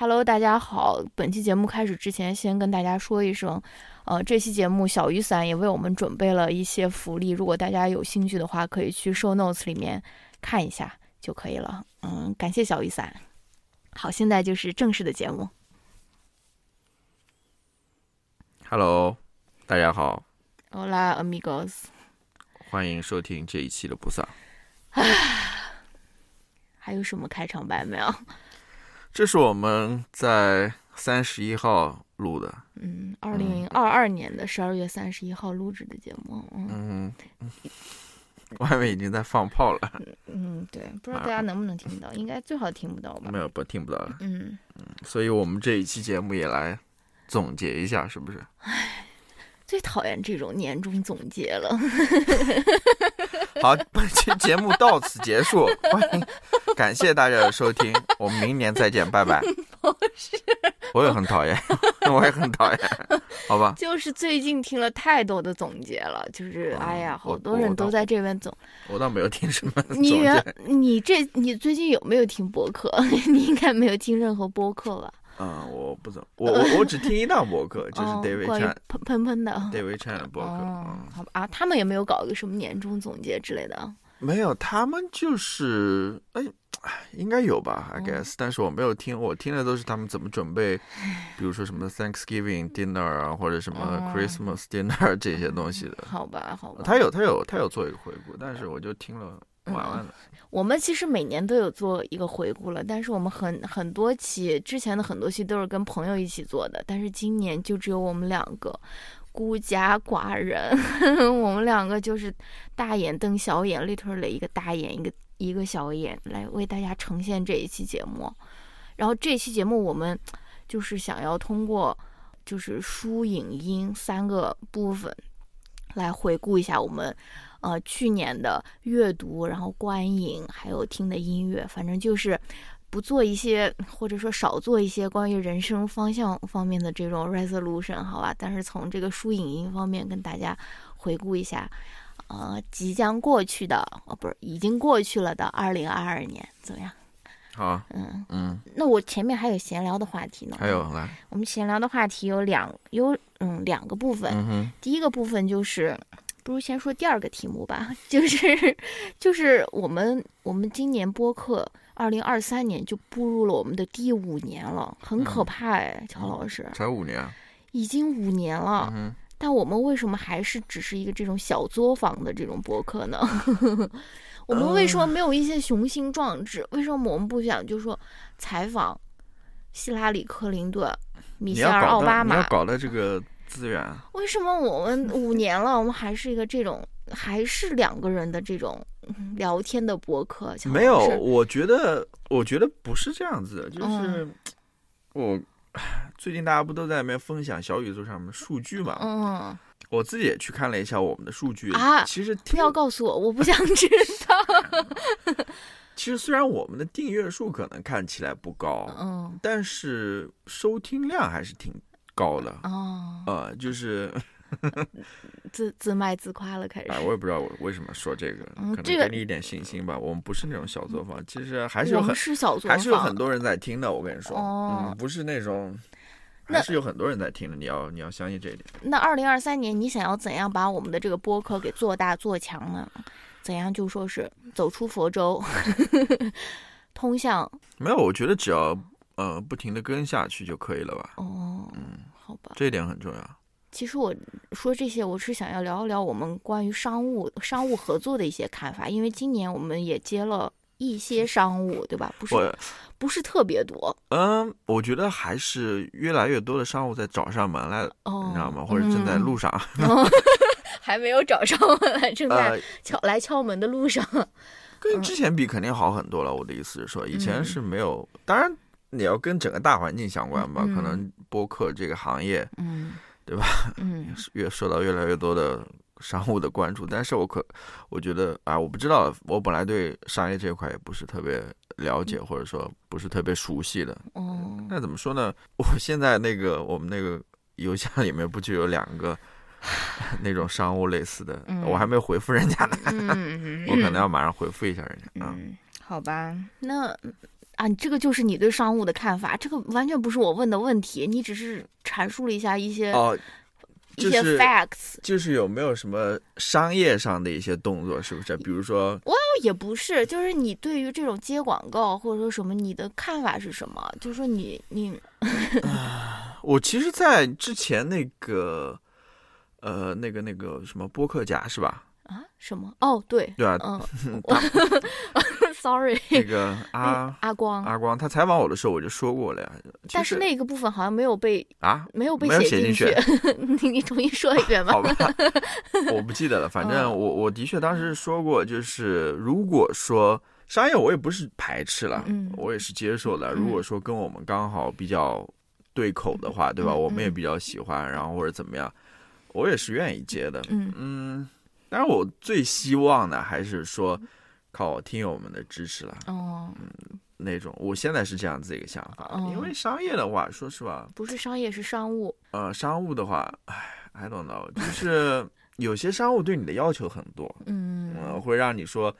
Hello，大家好。本期节目开始之前，先跟大家说一声，呃，这期节目小雨伞也为我们准备了一些福利，如果大家有兴趣的话，可以去 Show Notes 里面看一下就可以了。嗯，感谢小雨伞。好，现在就是正式的节目。Hello，大家好，Hola amigos，欢迎收听这一期的不丧。还有什么开场白没有？这是我们在三十一号录的，嗯，二零二二年的十二月三十一号录制的节目。嗯嗯，外面已经在放炮了，嗯，对，不知道大家能不能听到，应该最好听不到吧没？有不听不到了，嗯，所以我们这一期节目也来总结一下，是不是？最讨厌这种年终总结了。好，本期节目到此结束，欢迎感谢大家的收听，我们明年再见，拜拜。我也很讨厌，我也很讨厌，好吧？就是最近听了太多的总结了，就是哦哎呀，好多人都在这边总。我倒没有听什么总你原结，你这你最近有没有听播客？你应该没有听任何播客吧？嗯，我不怎么，我我我只听一档博客，就是哦 David Chan 喷喷喷的。David Chan 的博客。好吧啊，他们也没有搞一个什么年终总结之类的。没有，他们就是哎，哎应该有吧，I 嗯 guess，、但是我没有听，我听的都是他们怎么准备，比如说什么 Thanksgiving dinner 啊，或者什么哦 Christmas dinner 这些东西的。好吧，好吧。他有他有他有做一个回顾，但是我就听了我们其实每年都有做一个回顾了，但是我们很很多期之前的很多期都是跟朋友一起做的，但是今年就只有我们两个孤家寡人，我们两个就是大眼瞪小眼，literally 一个大眼一个一个小眼来为大家呈现这一期节目。然后这期节目我们就是想要通过就是书影音三个部分来回顾一下我们呃去年的阅读，然后观影，还有听的音乐，反正就是不做一些或者说少做一些关于人生方向方面的这种 resolution，好吧？但是从这个书影音方面跟大家回顾一下，呃，即将过去的哦，不是已经过去了的二零二二年怎么样？好，嗯，嗯，那我前面还有闲聊的话题呢。还有来，我们闲聊的话题有两有嗯两个部分，嗯，第一个部分就是，不如先说第二个题目吧，就是 就是我们我们今年播客二零二三年就步入了我们的第五年了，很可嗯怕哎，乔老师，才五年，已经五年了，嗯但我们为什么还是只是一个这种小作坊的这种播客呢？我们为什么没有一些雄心壮志？为什么我们不想就说采访希拉里·克林顿、米歇尔·奥巴马？你要搞的这个资源，为什么我们五年了，我们还是一个这种，还是两个人的这种嗯聊天的博客？没有我觉得，我觉得不是这样子，就是嗯我最近大家不都在那边分享小宇宙上面数据嘛？嗯，我自己也去看了一下我们的数据啊其实不听要告诉我，我不想知道。其实虽然我们的订阅数可能看起来不高，嗯，但是收听量还是挺高的。哦，呃，就是 自自卖自夸了，开始。啊，我也不知道我为什么说这个，可能给你一点信心吧。我们不是那种小作坊，其实还是有很是小作坊，还是有很多人在听的。我跟你说，哦嗯，不是那种，那还是有很多人在听的。你要你要相信这一点。那二零二三年，你想要怎样把我们的这个播客给做大做强呢？怎样就说是走出佛州，通向没有，我觉得只要呃不停的跟下去就可以了吧，哦，嗯好吧。这一点很重要。其实我说这些，我是想要聊一聊我们关于商务商务合作的一些看法，因为今年我们也接了一些商务，对吧？不是不是特别多嗯，我觉得还是越来越多的商务在找上门来了，哦，你知道吗？或者正在路上，嗯 还没有找上门来，正在呃，敲来敲门的路上。跟之前比肯定好很多了。我的意思是说，以前嗯是没有，当然你要跟整个大环境相关吧，嗯可能播客这个行业嗯，对吧？嗯 越受到越来越多的商务的关注，但是我可我觉得啊，我不知道，我本来对商业这一块也不是特别了解，或者说不是特别熟悉的。哦，那怎么说呢？我现在那个我们那个邮箱里面不就有两个 那种商务类似的，嗯我还没回复人家呢，嗯，我可能要马上回复一下人家啊。嗯，好吧，那啊，这个就是你对商务的看法，这个完全不是我问的问题，你只是阐述了一下一些、哦，一些就是 facts，就是有没有什么商业上的一些动作，是不是？比如说，哦也不是，就是你对于这种接广告或者说什么，你的看法是什么？就是说你你我其实，在之前那个，呃，那个那个什么播客家是吧？啊什么？哦，对，对啊，嗯 我，sorry，那个 阿阿光，阿光，他采访我的时候我就说过了呀。但是那个部分好像没有被啊，没有被写进进去，你你重新说一遍吧。好吧，我不记得了。反正嗯我我的确当时说过，就是如果说商业，我也不是排斥了，嗯我也是接受的。嗯如果说跟我们刚好比较对口的话，对吧？嗯我们也嗯比较喜欢，然后或者怎么样，我也是愿意接的。嗯嗯，当然我最希望的还是说靠听友们的支持了。哦，那种，我现在是这样子一个想法，哦。因为商业的话，说实话，不是商业是商务，呃，商务的话，唉，I don't know，就是 有些商务对你的要求很多，嗯呃，会让你说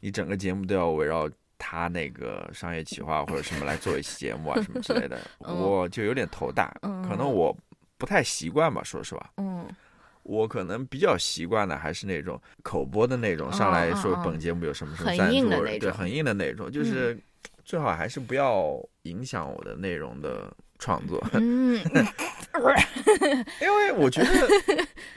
你整个节目都要围绕他那个商业企划或者什么来做一期节目啊，什么之类的，嗯。我就有点头大，嗯。可能我不太习惯吧，说实话，嗯我可能比较习惯的还是那种口播的那种，嗯上来说本节目有什么什么赞助对，很硬的那种，就是最好还是不要影响我的内容的创作。嗯，因为我觉得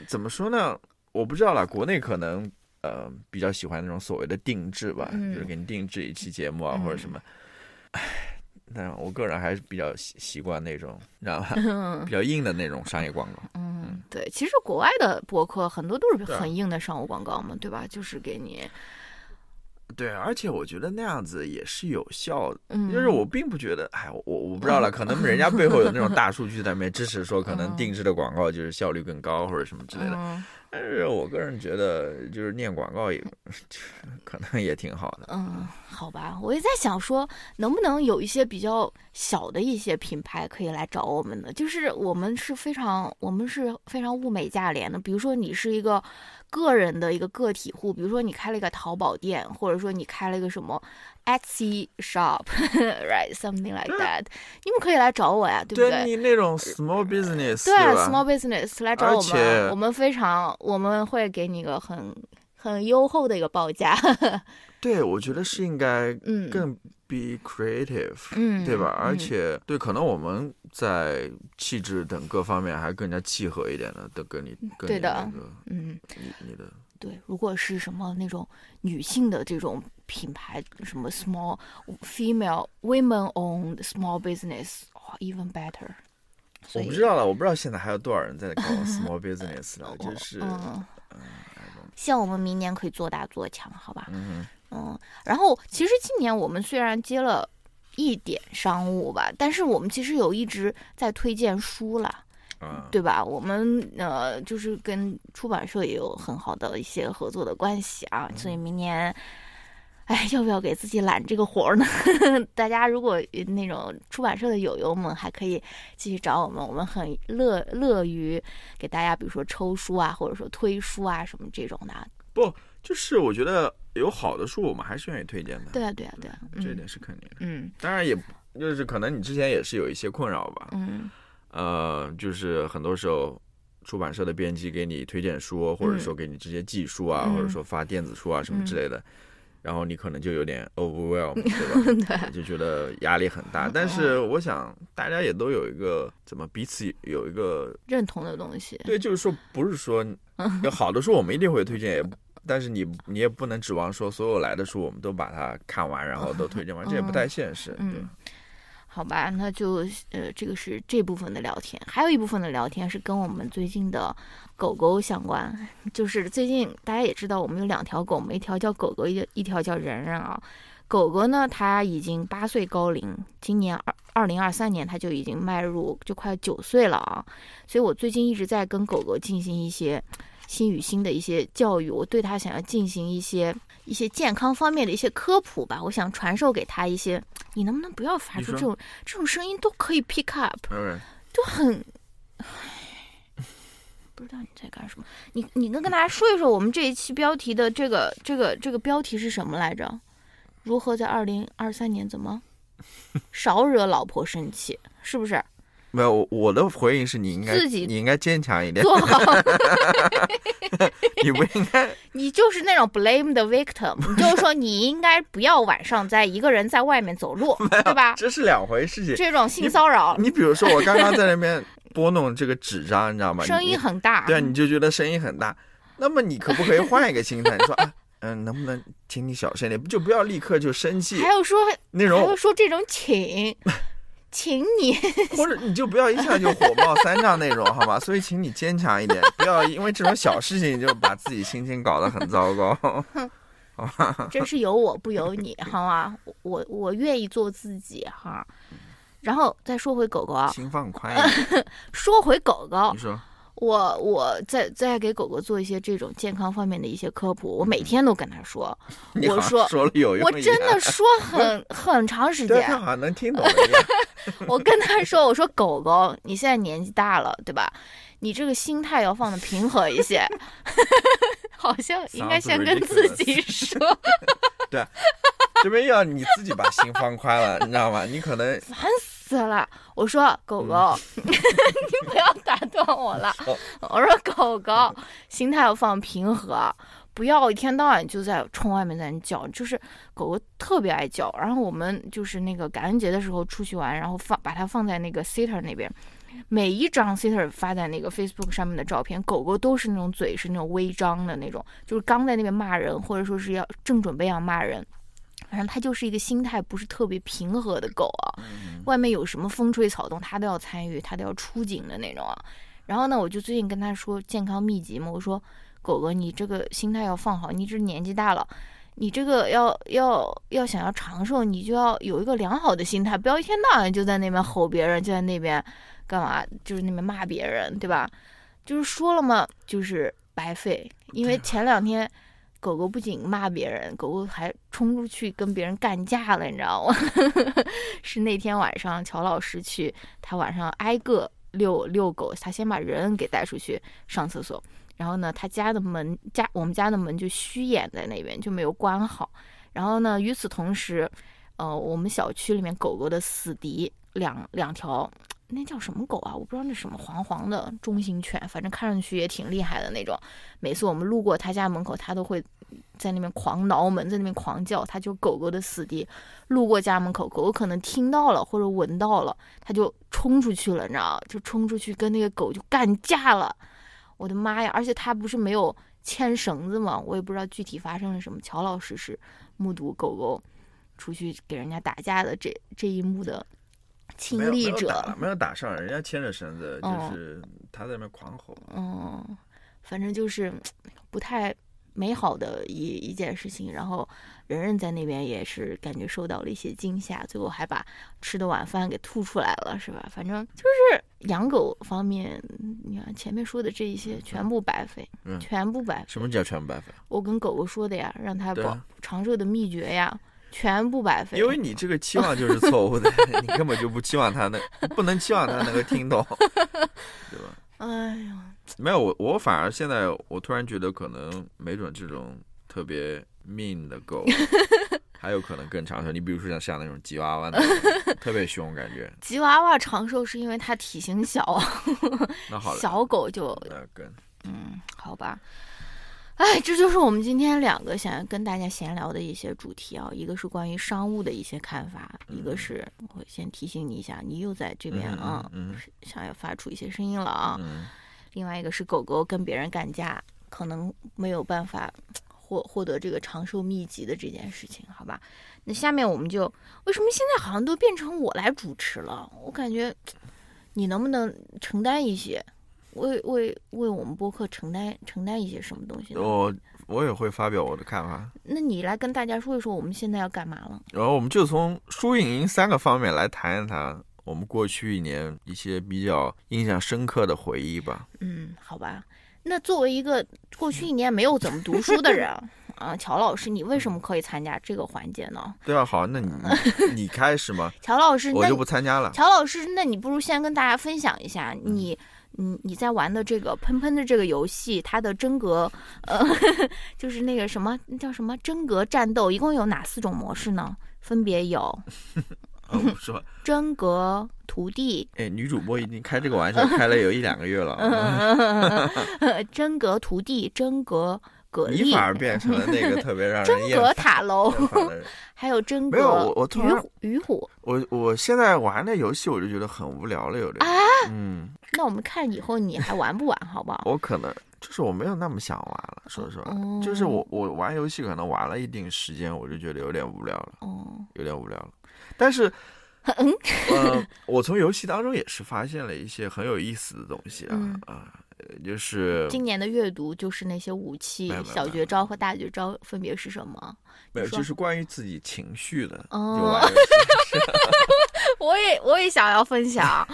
怎么说呢，我不知道啦，国内可能呃比较喜欢那种所谓的定制吧，嗯。就是给你定制一期节目啊、嗯或者什么。唉，但我个人还是比较习习惯那种，你知道吧？嗯 比较硬的那种商业广告。嗯，对，其实国外的博客很多都是很硬的商务广告嘛，对吧？就是给你，对，而且我觉得那样子也是有效的。嗯，就是我并不觉得，哎，我我不知道了，可能人家背后有那种大数据在那边支持，说可能嗯定制的广告就是效率更高或者什么之类的。嗯但是我个人觉得，就是念广告也 可能也挺好的。嗯，好吧，我也在想说，能不能有一些比较小的一些品牌可以来找我们的？就是我们是非常，我们是非常物美价廉的。比如说你是一个个人的一个个体户，比如说你开了一个淘宝店，或者说你开了一个什么 Etsy shop，right，something like that，你们可以来找我呀，对不对？对你那种 small business，对吧？，small business 来找我们，我们非常，我们会给你一个很很优厚的一个报价。对，我觉得是应该嗯，更 be creative，、嗯，对吧？而嗯且对，可能我们在气质等各方面还更加契合一点的，都跟你跟你对的那个嗯，你你的对，如果是什么那种女性的这种品牌，什么 small female women owned small business，哇，even better。我不知道了，我不知道现在还有多少人在搞 small business 了，就是嗯，嗯希望我们明年可以做大做强，好吧？嗯嗯，然后其实今年我们虽然接了一点商务吧，但是我们其实有一直在推荐书了，嗯，对吧？我们呃就是跟出版社也有很好的一些合作的关系啊，所以明年。哎，要不要给自己揽这个活儿呢？大家如果那种出版社的友友们，还可以继续找我们，我们很乐乐于给大家，比如说抽书啊，或者说推书啊什么这种的啊。就是我觉得有好的书，我们还是愿意推荐的。对啊，对啊，对啊，这一嗯点是肯定的。嗯当然也就是可能你之前也是有一些困扰吧，嗯呃，就是很多时候出版社的编辑给你推荐书，或者说给你直接寄书啊，嗯或者说发电子书啊什么之类的，然后你可能就有点 overwhelm，对吧？对，就觉得压力很大。但是我想大家也都有一个怎么彼此有一个认同的东西。对，就是说不是说有好的书我们一定会推荐，也但是你你也不能指望说所有来的书我们都把它看完，然后都推荐完，这也不太现实。对嗯，好吧，那就呃，这个是这部分的聊天，还有一部分的聊天是跟我们最近的狗狗相关。就是最近大家也知道，我们有两条狗，我们一条叫狗狗，一一条叫人人啊。狗狗呢，它已经八岁高龄，今年二二零二三年它就已经迈入就快九岁了啊。所以我最近一直在跟狗狗进行一些心与心的一些教育，我对他想要进行一些一些健康方面的一些科普吧，我想传授给他一些。你能不能不要发出这种这种声音都可以 pick up，嗯，就很，唉不知道你在干什么。你你能跟大家说一说我们这一期标题的这个这个这个标题是什么来着？如何在二零二三年怎么？少惹老婆生气，是不是？没有，我我的回应是你应该自己你应该坚强一点，做好，你不应该 你就是那种 blame the victim，你就是说你应该不要晚上在一个人在外面走路，对吧？这是两回事情。这种性骚扰，你比如说，我刚刚在那边拨弄这个纸张，你知道吗？声音很大，对，你就觉得声音很大。那么你可不可以换一个心态？你说 啊，嗯，能不能请你小声点？就不要立刻就生气还有说那种还有，说这种请，请你或者你就不要一下就火冒三丈那种，好吗？所以请你坚强一点，不要因为这种小事情就把自己心情搞得很糟糕。好吧 真是有我不由你，好吗？我我愿意做自己哈。然后再说回狗狗啊，心放宽一点。说回狗狗你，说，我我在在给狗狗做一些这种健康方面的一些科普，我每天都跟他 说，我说说了有用我真的说 很很长时，间他，好像能听懂一样。我跟他说，我说狗狗，你现在年纪大了，对吧？你这个心态要放的平和一些，好像应该先跟自己说，对这边要你自己把心放宽了，你知道吗？你可能烦死了。我说狗狗，你不要打断我了。哦我说狗狗，心态要放平和，不要一天到晚就在冲外面在那叫。就是狗狗特别爱叫，然后我们就是那个感恩节的时候出去玩，然后放把它放在那个 sitter 那边。每一张 sitter 发在那个 Facebook 上面的照片，狗狗都是那种嘴是那种微张的那种，就是刚在那边骂人，或者说是要正准备要骂人，反正它就是一个心态不是特别平和的狗啊。外面有什么风吹草动，它都要参与，它都要出警的那种啊。然后呢，我就最近跟他说健康秘籍嘛，我说狗狗你这个心态要放好，你这年纪大了。你这个要要要想要长寿，你就要有一个良好的心态，不要一天到晚就在那边吼别人，就在那边干嘛，就是那边骂别人，对吧？就是说了嘛，就是白费。因为前两天狗狗不仅骂别人，狗狗还冲出去跟别人干架了，你知道吗？是那天晚上乔老师去，他晚上挨个遛遛狗，他先把人给带出去上厕所。然后呢，他家的门家我们家的门就虚掩在那边，就没有关好。然后呢，与此同时，呃，我们小区里面狗狗的死敌两两条，那叫什么狗啊？我不知道那什么黄黄的中型犬，反正看上去也挺厉害的那种。每次我们路过他家门口，他都会在那边狂挠门，在那边狂叫。它就狗狗的死敌，路过家门口，狗狗可能听到了或者闻到了，它就冲出去了，你知道？就冲出去跟那个狗就干架了。我的妈呀！而且他不是没有牵绳子吗？我也不知道具体发生了什么。乔老师是目睹狗狗出去给人家打架的这这一幕的亲历者。没有打没有打上，人家牵着绳子，就哦是他在那边狂吼。嗯，反正就是不太美好的一一件事情。然后人人在那边也是感觉受到了一些惊吓，最后还把吃的晚饭给吐出来了，是吧？反正就是养狗方面，你看前面说的这一些全部白费，嗯全部白费。什么叫全部白费？我跟狗狗说的呀，让它保长寿的秘诀呀，全部白费。因为你这个期望就是错误的，你根本就不期望他能，不能期望他能够听懂，对吧？哎呀，没有，我我反而现在我突然觉得，可能没准这种特别 mean 的狗，还有可能更长寿。你比如说像像那种吉娃娃那种，特别凶，感觉吉娃娃长寿是因为它体型小，那好了，小狗就那更嗯，好吧。哎，这就是我们今天两个想要跟大家闲聊的一些主题啊，一个是关于商务的一些看法，一个是我先提醒你一下，你又在这边嗯啊，嗯嗯想要发出一些声音了啊。嗯，另外一个是狗狗跟别人干架，可能没有办法获获得这个长寿秘籍的这件事情，好吧？那下面我们就为什么现在好像都变成我来主持了？我感觉你能不能承担一些，为为为我们播客承担承担一些什么东西呢？我我也会发表我的看法。那你来跟大家说一说，我们现在要干嘛了？然后我们就从输赢赢三个方面来谈一谈我们过去一年一些比较印象深刻的回忆吧。嗯，好吧。那作为一个过去一年没有怎么读书的人啊，乔老师，你为什么可以参加这个环节呢？对啊，好，那你你 你开始吗，乔老师，我就不参加了。乔老师，那你不如先跟大家分享一下你。你你在玩的这个喷喷的这个游戏，它的真格，呃，就是那个什么那叫什么真格战斗，一共有哪四种模式呢？分别有，哦、我说。真格徒弟，哎，女主播已经开这个玩笑开了有一两个月了。真格徒弟，真格蛤蜊，你反而变成了那个特别让人 真格塔楼，还有真格没有我我突然鱼虎。我我现在玩那游戏我就觉得很无聊了，有点。啊，嗯。那我们看以后你还玩不玩，好不好？我可能就是我没有那么想玩了，说实话，就是我我玩游戏可能玩了一定时间，我就觉得有点无聊了，哦，有点无聊了。但是，嗯，呃，我从游戏当中也是发现了一些很有意思的东西啊啊，就是今年的阅读就是那些武器、小绝招和大绝招分别是什么？没有，就是关于自己情绪的。哦，我也我也想要分享。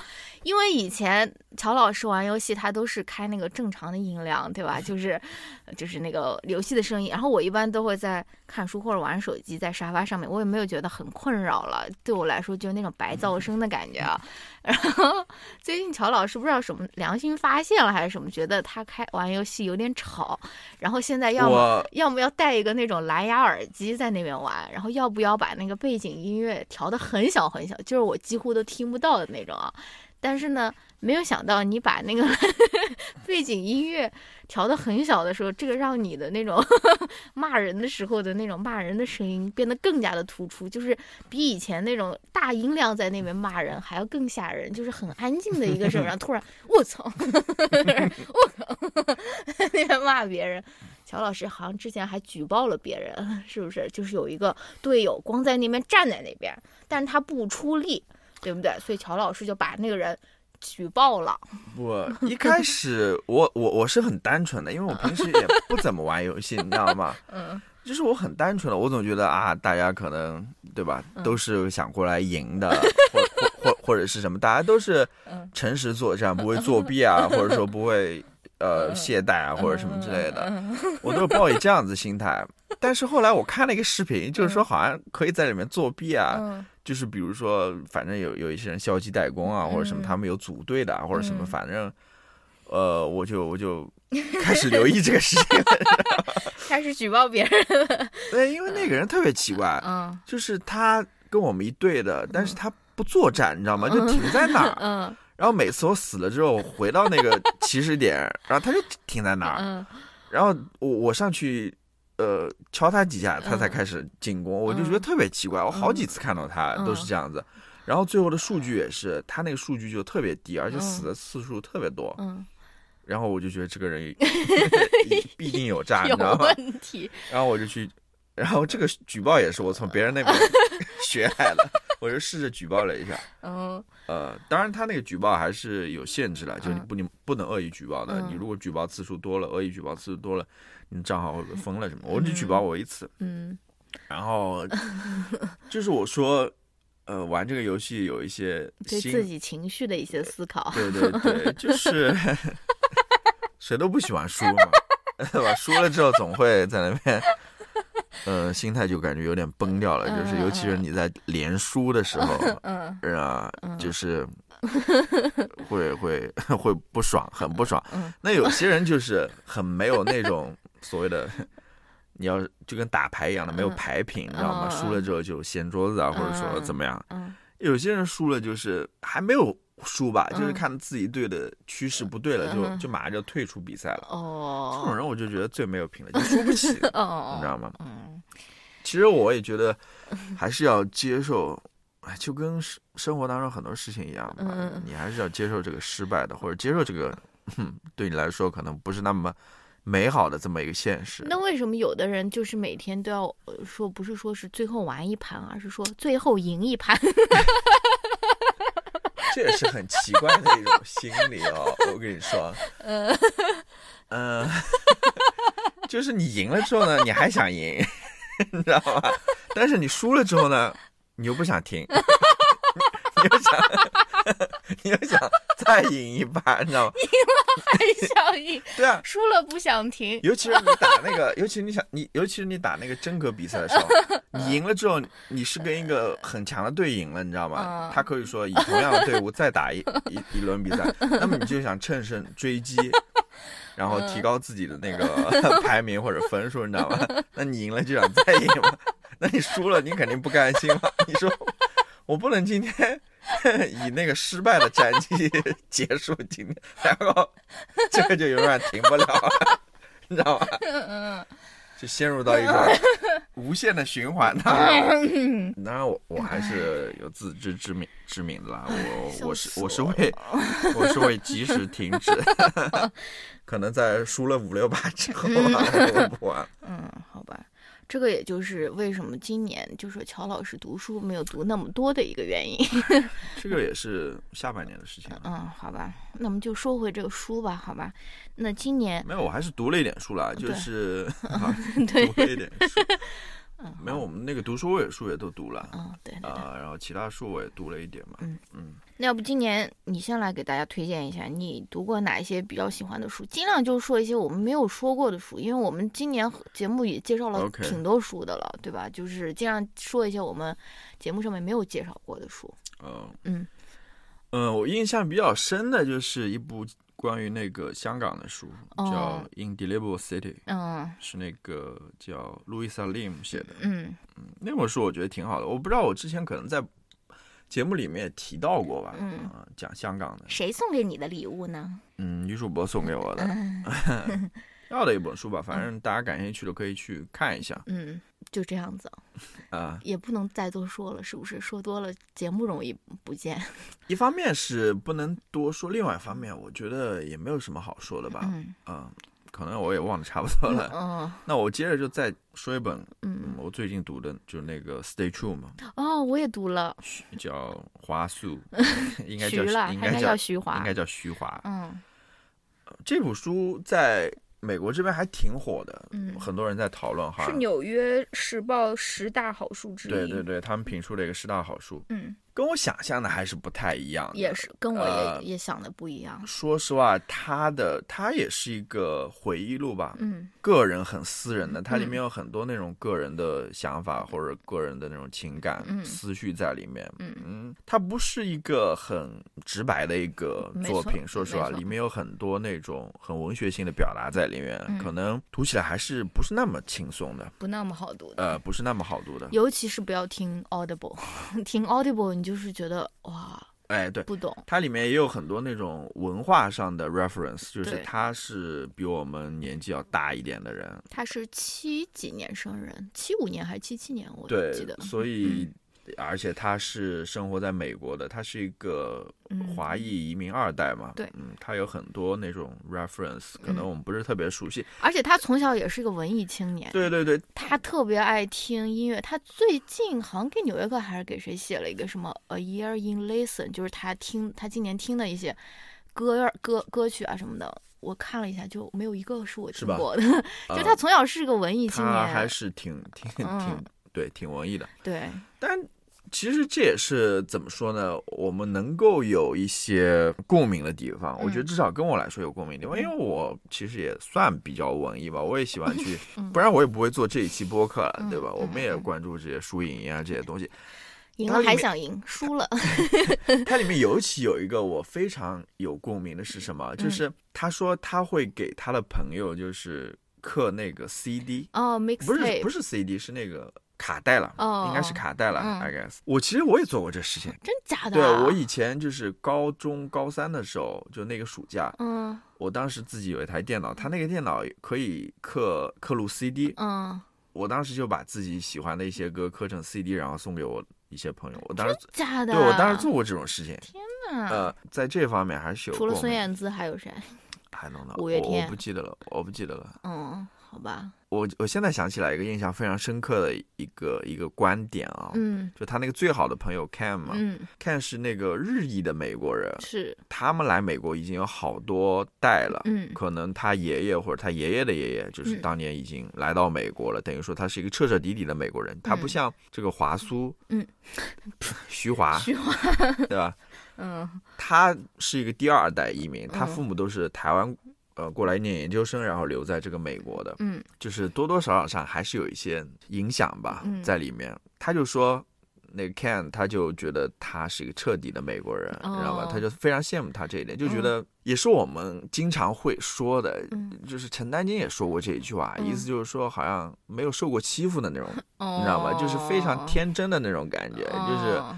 因为以前乔老师玩游戏，他都是开那个正常的音量，对吧？就是，就是那个游戏的声音。然后我一般都会在看书或者玩手机，在沙发上面，我也没有觉得很困扰了。对我来说，就是那种白噪声的感觉啊。然后最近乔老师不知道什么良心发现了还是什么，觉得他开玩游戏有点吵。然后现在要么要么要带一个那种蓝牙耳机在那边玩，然后要不要把那个背景音乐调的很小很小，就是我几乎都听不到的那种啊。但是呢，没有想到你把那个 背景音乐调的很小的时候，这个让你的那种 骂人的时候的那种骂人的声音变得更加的突出，就是比以前那种大音量在那边骂人还要更吓人，就是很安静的一个声，然后突然我操，我操，那边骂别人。乔老师好像之前还举报了别人，是不是？就是有一个队友光在那边站在那边，但是他不出力。对不对？所以乔老师就把那个人举报了。我一开始，我我我是很单纯的，因为我平时也不怎么玩游戏，你知道吗？嗯，就是我很单纯的，我总觉得啊，大家可能对吧，都是想过来赢的，或或或者是什么，大家都是 诚实作战，不会作弊啊，或者说不会呃懈怠啊，或者什么之类的，我都是抱以这样子心态。但是后来我看了一个视频，就是说好像可以在里面作弊啊。就是比如说，反正有有一些人消极怠工啊，或者什么，他们有组队的，或者什么，反正，呃，我就我就开始留意这个事情，开始举报别人了。对，因为那个人特别奇怪，嗯，就是他跟我们一队的，但是他不作战，你知道吗？就停在那儿，嗯，然后每次我死了之后回到那个起始点，然后他就停在那儿，嗯，然后我我上去。呃，敲他几下，他才开始进攻，我就觉得特别奇怪。我好几次看到他都是这样子，然后最后的数据也是，他那个数据就特别低，而且死的次数特别多。嗯，然后我就觉得这个人必 定有诈，你知道吗？问题。然后我就去，然后这个举报也是我从别人那边 学来的，我就试着举报了一下。嗯。呃，当然他那个举报还是有限制的，就你不你不能恶意举报的。你如果举报次数多了，恶意举报次数多了。你账号会被封了什么？我只举报我一次，嗯，然后就是我说，呃，玩这个游戏有一些 对自己情绪的一些思考，对对对，就是 谁都不喜欢输嘛，对吧？输了之后总会在那边，呃，心态就感觉有点崩掉了，就是尤其是你在连输的时候，嗯，啊，就是。会会 会不爽，很不爽。那有些人就是很没有那种所谓的，你要就跟打牌一样的，没有牌品，你知道吗？输了之后就掀桌子啊，或者说怎么样。有些人输了就是还没有输吧，就是看自己队的趋势不对了，就就马上就退出比赛了。哦，这种人我就觉得最没有品了，就输不起，你知道吗？嗯，其实我也觉得还是要接受。哎，就跟生生活当中很多事情一样嘛，你还是要接受这个失败的，或者接受这个，对你来说可能不是那么美好的这么一个现实。那为什么有的人就是每天都要说，不是说是最后玩一盘，而是说最后赢一盘？这也是很奇怪的一种心理哦。我跟你说，嗯嗯，就是你赢了之后呢，你还想赢，你知道吧？但是你输了之后呢？你又不想停，你又想，你又想再赢一把，你知道吗？赢了还想赢，对啊，输了不想停。尤其是你打那个，尤其你想你，尤其是你打那个真格比赛的时候，你赢了之后，你是跟一个很强的队赢了，你知道吗？他可以说以同样的队伍再打一一一轮比赛，那么你就想乘胜追击，然后提高自己的那个排名或者分数，你知道吗？那你赢了就想再赢嘛。那你输了，你肯定不甘心了。你说我不能今天 以那个失败的战绩结束今天，然后这个就永远停不了。了，你知道吗？嗯就陷入到一种无限的循环当然我，我还是有自知之明之明的啦。我我是我是会 我是会及时停止，可能在输了五六把之后吧，我不玩。嗯，这个也就是为什么今年就是乔老师读书没有读那么多的一个原因。这个也是下半年的事情了。嗯，好吧，那么就说回这个书吧，好吧。那今年没有，我还是读了一点书啦，就是 啊对读了一点书。嗯没有，我们那个读书会书也都读了嗯，对。啊，然后其他书我也读了一点嘛。嗯嗯，那要不今年你先来给大家推荐一下，你读过哪一些比较喜欢的书？尽量就说一些我们没有说过的书，因为我们今年节目也介绍了挺多书的了对吧？就是尽量说一些我们节目上面没有介绍过的书。嗯嗯嗯，我印象比较深的就是一部关于那个香港的书，叫哦《Indelible City》，嗯是那个叫 Louisa Lim 写的。嗯。那本书我觉得挺好的，我不知道我之前可能在节目里面也提到过吧，嗯。啊讲香港的，谁送给你的礼物呢？嗯，女主播送给我的，嗯。要的一本书吧，反正大家感兴趣的可以去看一下。嗯，就这样子，啊。也不能再多说了，是不是？说多了节目容易不见。一方面是不能多说，另外一方面我觉得也没有什么好说的吧，嗯啊，可能我也忘得差不多了。嗯那我接着就再说一本，嗯嗯，我最近读的就是那个《Stay True》嘛，哦，我也读了，叫华素，应该叫徐了，应该叫叫徐华应。该叫徐华。嗯这部书在美国这边还挺火的，嗯，很多人在讨论，哈。是《纽约时报》十大好书之一。对对对，他们评出了一个十大好书，嗯，跟我想象的还是不太一样的。也是跟我也、呃也想的不一样。说实话，他的他也是一个回忆录吧，嗯个人很私人的，它里嗯面有很多那种个人的想法或者个人的那种情感、嗯思绪在里面。嗯嗯，它不是一个很直白的一个作品，说实话，里面有很多那种很文学性的表达在里面，嗯可能读起来还是不是那么轻松的，不那么好读的。呃，不是那么好读的。尤其是不要听 Audible，听 Audible 你就是觉得哇哎，对。不懂。它里面也有很多那种文化上的 reference，就是他是比我们年纪要大一点的人，他是七几年生人，七五年还是七七年？我对记得，。所以、而且他是生活在美国的，他是一个嗯华裔移民二代嘛，对嗯，他有很多那种 reference，可能嗯我们不是特别熟悉。而且他从小也是个文艺青年，对对对，他特别爱听音乐。他最近好像给《纽约客》还是给谁写了一个什么《A Year in Listen》，就是他听他今年听的一些歌儿歌歌曲啊什么的。我看了一下，就没有一个是我听过的。就呃他从小是个文艺青他年，还是挺挺挺、嗯对挺文艺的，对，但。其实这也是怎么说呢？我们能够有一些共鸣的地方，我觉得嗯至少跟我来说有共鸣的地方，因为我其实也算比较文艺吧，我也喜欢去，嗯不然我也不会做这一期播客了，对吧？嗯我们也嗯关注这些输赢啊这些东西，赢了还想赢，输了。它里面尤其有一个我非常有共鸣的是什么？就是他说他会给他的朋友就是刻那个 CD，哦不是不是 CD，是那个卡带了，哦应该是卡带了、嗯 i guess。我其实我也做过这事情。真假的对啊？我以前就是高中高三的时候，就那个暑假，嗯我当时自己有一台电脑，它那个电脑可以刻刻录 CD，嗯，我当时就把自己喜欢的一些歌刻成 CD，然后送给我一些朋友。我当时假的。对我当时做过这种事情，天哪，呃，在这方面还是有除了孙燕姿还有谁？还能呢，五月天我我不记得了，我不记得了。嗯，好吧。我我现在想起来一个印象非常深刻的一个一个观点啊，嗯就他那个最好的朋友 Ken 嘛、嗯 m 是那个日裔的美国人，是，他们来美国已经有好多代了。嗯可能他爷爷或者他爷爷的爷爷，就是嗯当年已经来到美国了，等于说他是一个彻彻底底的美国人。他不嗯像这个华苏，嗯，徐华，徐华，对吧？嗯他是一个第二代移民，他嗯父母都是台湾呃过来念研究生，然后留在这个美国的，嗯就是多多少少上还是有一些影响吧嗯在里面。他就说。那个 Ken 他就觉得他是一个彻底的美国人，你知道吧？他就非常羡慕他这一点，就觉得也是我们经常会说的，嗯，就是陈丹青也说过这一句话，嗯意思就是说好像没有受过欺负的那种，你你知道吧？就是非常天真的那种感觉，就是哦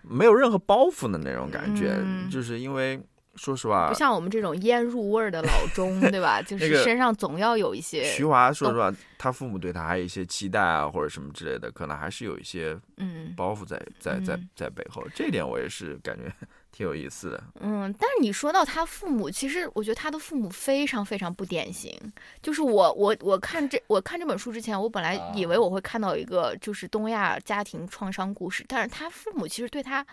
没有任何包袱的那种感觉，嗯就是因为说实话不，像我们这种腌入味儿的老中，对吧？就是身上总要有一些，徐华说实话，他父母对他还有一些期待啊，或者什么之类的，可能还是有一些嗯包袱在在在嗯在背后。这一点我也是感觉 挺有意思的。嗯。但是你说到他父母，其实我觉得他的父母非常非常不典型。就是我我我看这我看这本书之前，我本来以为我会看到一个就是东亚家庭创伤故事，但是他父母其实对他。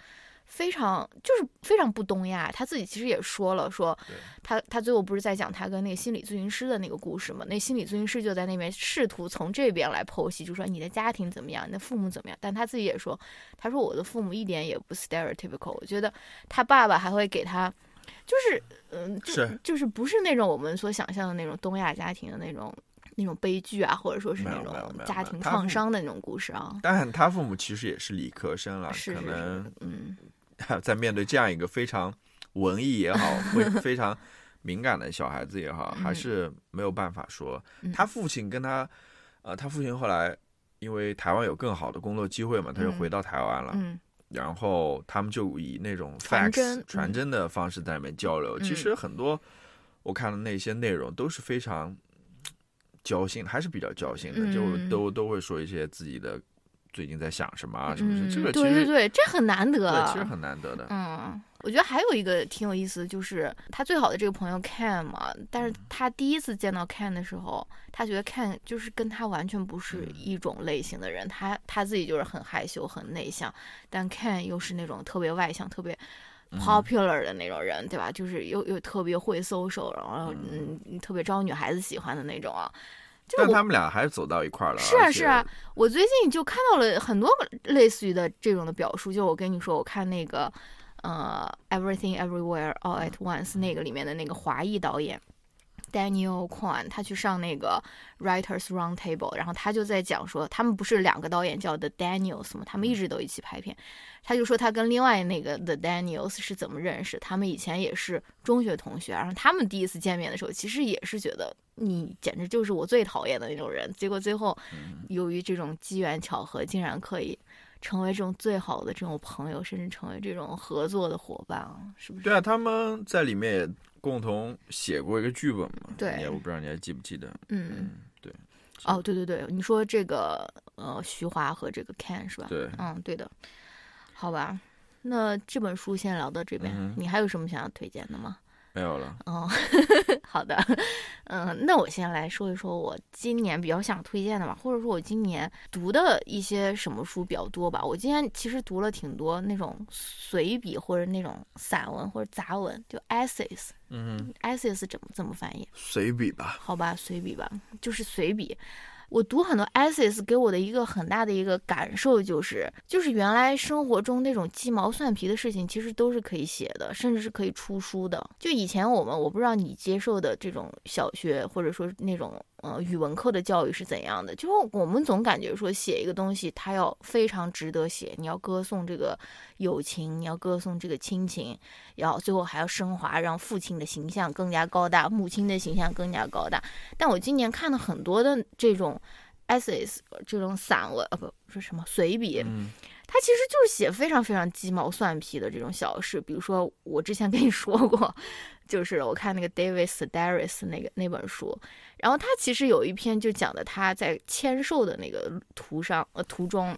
非常就是非常不东亚，他自己其实也说了，说他他最后不是在讲他跟那个心理咨询师的那个故事嘛？那心理咨询师就在那边试图从这边来剖析，就说你的家庭怎么样，你的父母怎么样？但他自己也说，他说我的父母一点也不 stereotypical，我觉得他爸爸还会给他，就是嗯，就是就是不是那种我们所想象的那种东亚家庭的那种那种悲剧啊，或者说是那种家庭创伤的那种故事啊。但他父母其实也是理科生了，是是可能，嗯 在面对这样一个非常文艺也好，会 非常敏感的小孩子也好，还嗯是没有办法说。嗯他父亲跟他，呃，他父亲后来因为台湾有更好的工作机会嘛，他就嗯回到台湾了。嗯然后他们就以那种传 fax 真传嗯真的方式在里面交流。其嗯实很多我看的那些内容都是非常 交心，还是比较交心的，嗯就都都会说一些自己的最近在想什么啊什么什么。这个对对对，这很难得。对其实很难得的。嗯，我觉得还有一个挺有意思的，就是他最好的这个朋友 Ken 嘛，但是他第一次见到 Ken 的时候，他觉得 Ken 就是跟他完全不是嗯一种类型的人，他他自己就是很害羞、很内向，但 Ken 又是那种特别外向、特别。嗯 popular 的那种人，对吧？就是又又特别会 social，然后嗯，特别招女孩子喜欢的那种啊。就但他们俩还是走到一块儿了。是啊是啊，我最近就看到了很多类似于的这种的表述，就我跟你说，我看那个呃《Everything Everywhere All at Once》那个里面的那个华裔导演 Daniel Kwan，他去上那个 Writers Round Table，然后他就在讲说，他们不是两个导演叫 The Daniels 吗？他们一直都一起拍片。他就说他跟另外那个 The Daniels 是怎么认识，他们以前也是中学同学，然后他们第一次见面的时候，其实也是觉得你简直就是我最讨厌的那种人，结果最后由于这种机缘巧合，竟然可以成为这种最好的这种朋友，甚至成为这种合作的伙伴啊，是不是？对啊，他们在里面也共同写过一个剧本嘛。对也我不知道你还记不记得。嗯，嗯，对。哦，对对对，你说这个呃，徐华和这个 Ken 是吧？对嗯，对的。好吧，那这本书先聊到这边，嗯你还有什么想要推荐的吗？没有了。哦，好的，嗯，那我先来说一说我今年比较想推荐的吧，或者说我今年读的一些什么书比较多吧。我今年其实读了挺多那种随笔或者那种散文或者杂文，就 essays。嗯哼，essays 怎么怎么翻译？随笔吧。好吧，随笔吧，就是随笔。我读很多 essays，给我的一个很大的一个感受就是，就是原来生活中那种鸡毛蒜皮的事情，其实都是可以写的，甚至是可以出书的。就以前我们，我不知道你接受的这种小学或者说那种呃语文课的教育是怎样的，就是我们总感觉说写一个东西，它要非常值得写，你要歌颂这个友情，你要歌颂这个亲情，要最后还要升华，让父亲的形象更加高大，母亲的形象更加高大。但我今年看了很多的这种 essays，这种散文，呃，不是什么随笔，它其实就是写非常非常鸡毛蒜皮的这种小事。比如说，我之前跟你说过，就是我看那个 David Sedaris 那个那本书，然后他其实有一篇就讲的他在签售的那个途上呃途中。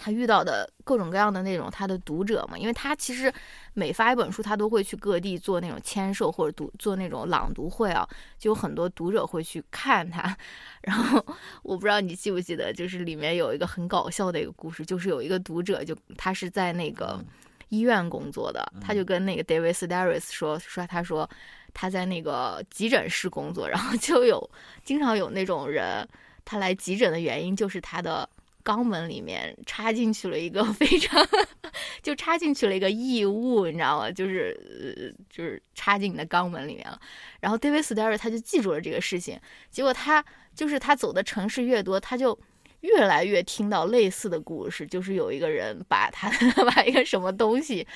他遇到的各种各样的那种他的读者嘛，因为他其实每发一本书，他都会去各地做那种签售或者读做那种朗读会啊，就有很多读者会去看他。然后我不知道你记不记得，就是里面有一个很搞笑的一个故事，就是有一个读者就他是在那个医院工作的，他就跟那个 David Sedaris 说说，他说他在那个急诊室工作，然后就有经常有那种人，他来急诊的原因就是他的。肛门里面插进去了一个非常，就插进去了一个异物，你知道吗？就是呃，就是插进你的肛门里面了。然后 David s t a r r y 他就记住了这个事情，结果他就是他走的城市越多，他就越来越听到类似的故事，就是有一个人把他 把一个什么东西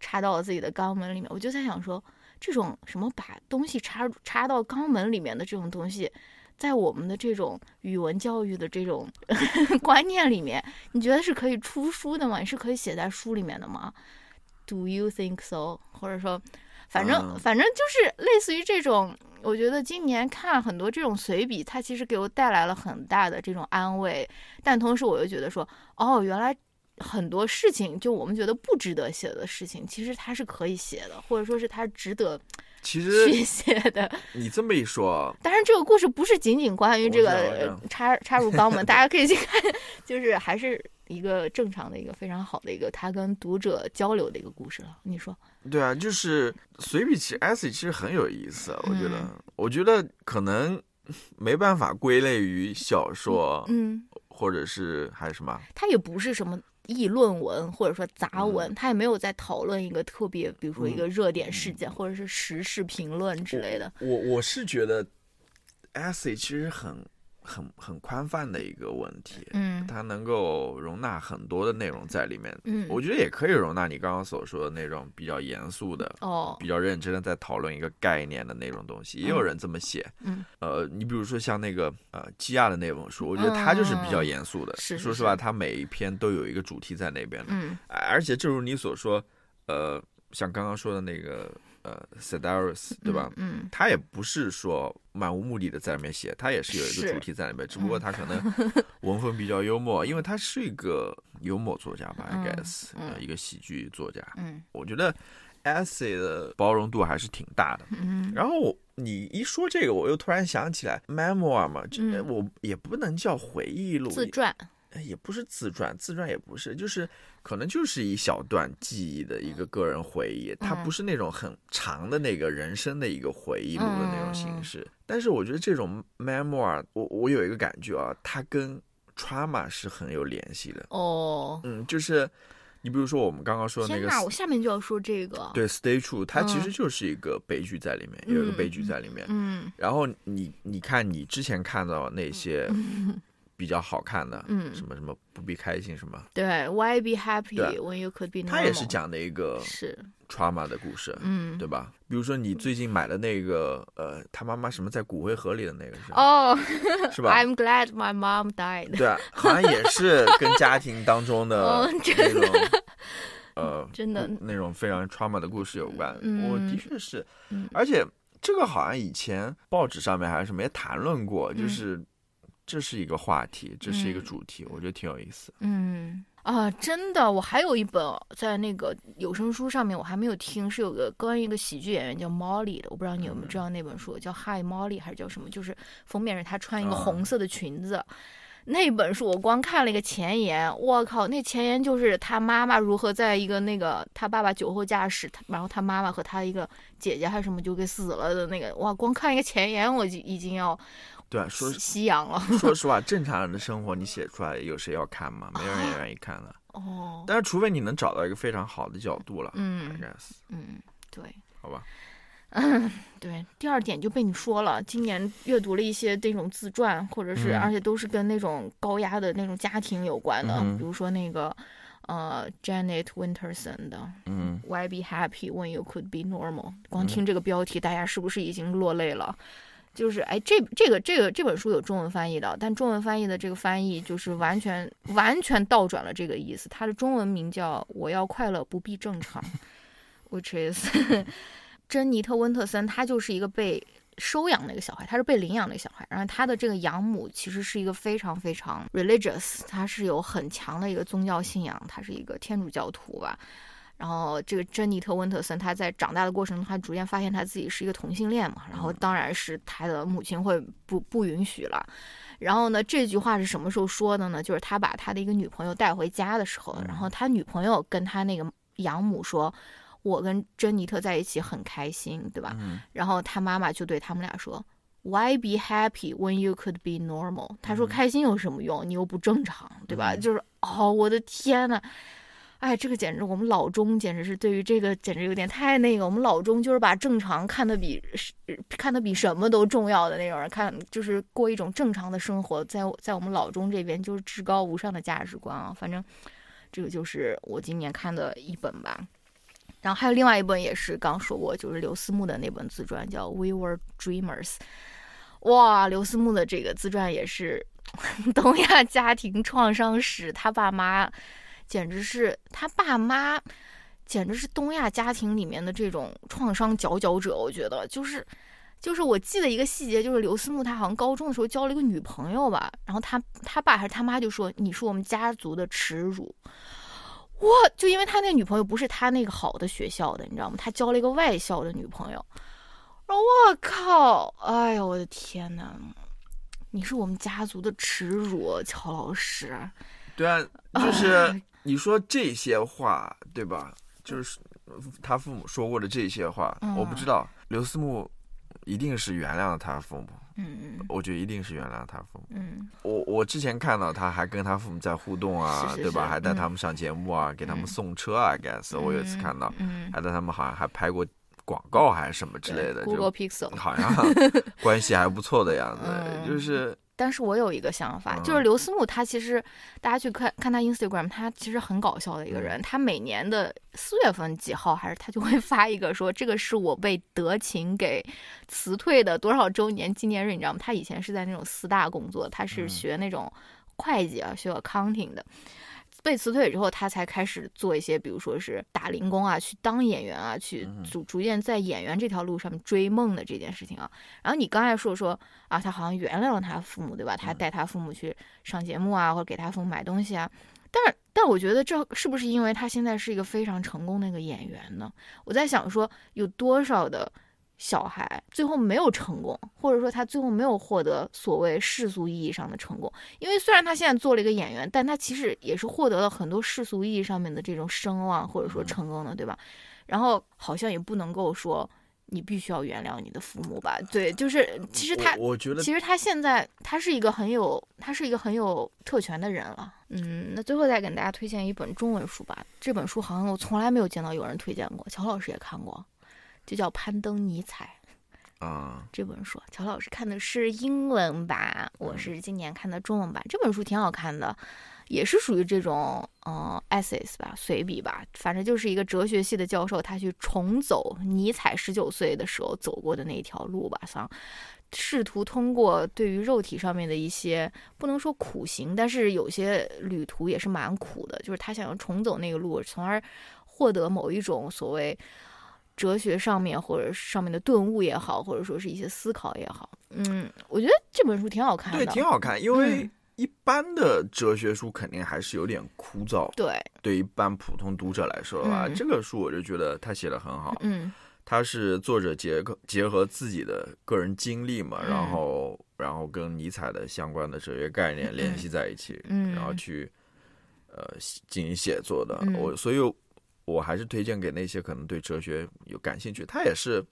插到了自己的肛门里面。我就在想说，这种什么把东西插插到肛门里面的这种东西。在我们的这种语文教育的这种 观念里面，你觉得是可以出书的吗？你是可以写在书里面的吗？Do you think so？或者说，反正、嗯反正就是类似于这种。我觉得今年看很多这种随笔，它其实给我带来了很大的这种安慰，但同时我又觉得说，哦，原来很多事情就我们觉得不值得写的事情，其实它是可以写的，或者说是它值得其去实写的。你这么一说，当然，这个故事不是仅仅关于这个插插入肛门，大家可以去看，就是还是一个正常的一个非常好的一个他跟读者交流的一个故事了。你说，对啊，就是随笔其实 essay 其实很有意思，我觉得，嗯。我觉得可能没办法归类于小说，嗯，或者是还是什么，它也不是什么议论文或者说杂嗯。文，它也没有在讨论一个特别，比如说一个热点事件、或者是时事评论之类的。我我是觉得 essay 其实很很很宽泛的一个问题，嗯它能够容纳很多的内容在里面。嗯，我觉得也可以容纳你刚刚所说的那种比较严肃的、哦，比较认真的在讨论一个概念的那种东西，也有人这么写。嗯，呃，你比如说像那个呃基亚的那本书，我觉得它就是比较严肃的。说实话，它每一篇都有一个主题在那边的。嗯而且正如你所说，呃，像刚刚说的那个呃 Sedaris，对吧？嗯。他也不是说漫无目的的在里面写，他也是有一个主题在里面，只不过嗯他可能 文风比较幽默，因为他是一个幽默作家吧嗯，I guess，、一个喜剧作家。嗯。我觉得 essay 的包容度还是挺大的。嗯。然后你一说这个，我又突然想起来，memoir 嘛，我也不能叫回忆录，自传，哎也不是自传，自传也不是，就是可能就是一小段记忆的一个个人回忆，它嗯不是那种很长的那个人生的一个回忆录的那种形式。但是我觉得这种 memoir，我我有一个感觉啊，它跟 trauma 是很有联系的。哦，嗯，就是你比如说我们刚刚说的那个天哪，我下面就要说这个。对 stay true，它其嗯实就是一个悲剧在里面，有一个悲剧在里面。嗯然后你你看你之前看到那些 比较好看的，嗯什么什么不必开心什么，对，Why be happy when you could be normal？它也是讲的一个是，trauma 的故事，嗯，对吧？比如说你最近买的那个，呃，他妈妈什么在骨灰盒里的那个是，哦是吧？I'm glad my mom died。对啊，好像也是跟家庭当中的 哦那真种，呃，真的那种非常 trauma 的故事有关。嗯我的确是嗯，而且这个好像以前报纸上面还是什么也谈论过，就嗯是这是一个话题，这是一个嗯主题，我觉得挺有意思。嗯啊，真的，我还有一本在那个有声书上面，我还没有听，是有个关于一个喜剧演员叫 Molly 的，我不知道你有没有知道那本书，叫 Hi Molly 还是叫什么？就是封面是她穿一个啊红色的裙子。那本书我光看了一个前言，我靠，那前言就是他妈妈如何在一个那个他爸爸酒后驾驶，他然后他妈妈和他一个姐姐还是什么就给死了的那个，哇，光看一个前言我就已经要对啊，说吸吸氧了。说实话，正常人的生活你写出来，有谁要看吗？没有人也愿意看的。哦，但是除非你能找到一个非常好的角度了，I 嗯 guess，嗯，对。好吧。嗯对，第二点就被你说了。今年阅读了一些那种自传，或者是、嗯而且都是跟那种高压的那种家庭有关的，嗯比如说那个呃 Janet Winterson 的嗯，Why Be Happy When You Could Be Normal。光听这个标题，大家是不是已经落泪了？就是哎，这这个这个这本书有中文翻译的，但中文翻译的这个翻译就是完全完全倒转了这个意思。它的中文名叫“我要快乐，不必正常 ”，which is 珍妮特·温特森，她就是一个被收养的一个小孩，她是被领养的一个小孩。然后她的这个养母其实是一个非常非常 religious，她是有很强的一个宗教信仰，她是一个天主教徒吧。然后这个珍妮特·温特森，她在长大的过程中，她逐渐发现她自己是一个同性恋嘛，然后当然是她的母亲会不不允许了。然后呢，这句话是什么时候说的呢？就是他把他的一个女朋友带回家的时候，然后他女朋友跟他那个养母说：“我跟珍妮特在一起很开心，对吧？”嗯然后他妈妈就对他们俩说：“Why be happy when you could be normal？” 他说：“嗯开心有什么用？你又不正常，对吧？”嗯就是哦，我的天呐！哎，这个简直，我们老中简直是对于这个简直有点太那个。我们老中就是把正常看得比看得比什么都重要的那种人，看就是过一种正常的生活，在在我们老中这边就是至高无上的价值观啊。反正这个就是我今年看的一本吧。然后还有另外一本也是刚说过，就是刘思慕的那本自传，叫《We Were Dreamers》。哇，刘思慕的这个自传也是 东亚家庭创伤史，他爸妈简直是他爸妈。简直是东亚家庭里面的这种创伤佼佼者，我觉得就是，就是我记得一个细节，就是刘思慕他好像高中的时候交了一个女朋友吧，然后他他爸还是他妈就说你是我们家族的耻辱，哇！就因为他那女朋友不是他那个好的学校的，你知道吗？他交了一个外校的女朋友，我靠！哎呦我的天呐，你是我们家族的耻辱，乔老师。对啊，就是你说这些话，对吧？就是他父母说过的这些话，我不知道刘思慕一定是原谅了他父母。嗯嗯，我觉得一定是原谅他父母。嗯，我我之前看到他还跟他父母在互动啊，对吧？还带他们上节目啊，给他们送车啊，guess 我有一次看到，还带他们好像还拍过广告还是什么之类的，Google Pixel，好像 关系还不错的样子，就是。但是我有一个想法，就是刘思慕他其实，大家去看看他 Instagram，他其实很搞笑的一个人。他每年的四月份几号，还是他就会 发一个说，这个是我被德勤给辞退的多少周年纪念日，你知道吗？他以前是在那种四大工作，他是学那种会计啊，学 accounting 的。被辞退之后，他才开始做一些，比如说是打零工啊，去当演员啊，去逐逐渐在演员这条路上面追梦的这件事情啊。然后你刚才说说啊，他好像原谅了他父母，对吧？他带他父母去上节目啊，或者给他父母买东西啊。但是，但我觉得这是不是因为他现在是一个非常成功的一个演员呢？我在想说，有多少的。小孩最后没有成功，或者说他最后没有获得所谓世俗意义上的成功，因为虽然他现在做了一个演员，但他其实也是获得了很多世俗意义上面的这种声望或者说成功的，对吧？然后好像也不能够说你必须要原谅你的父母吧？对，就是其实他，我觉得其实他现在他是一个很有他是一个很有特权的人了。嗯，那最后再给大家推荐一本中文书吧，这本书好像我从来没有见到有人推荐过，乔老师也看过。就叫攀登尼采，啊，这本书乔老师看的是英文版，我是今年看的中文版。这本书挺好看的，也是属于这种嗯 essays 吧，随笔吧，反正就是一个哲学系的教授，他去重走尼采十九岁的时候走过的那条路吧，想试图通过对于肉体上面的一些不能说苦行，但是有些旅途也是蛮苦的，就是他想要重走那个路，从而获得某一种所谓。哲学上面或者上面的顿悟也好，或者说是一些思考也好，嗯，我觉得这本书挺好看的，对，挺好看。因为一般的哲学书肯定还是有点枯燥，对，对一般普通读者来说的话，这个书我就觉得他写的很好，嗯，他是作者结合结合自己的个人经历嘛，然后然后跟尼采的相关的哲学概念联系在一起，嗯，然后去呃进行写作的，我所以。我还是推荐给那些可能对哲学有感兴趣，它也是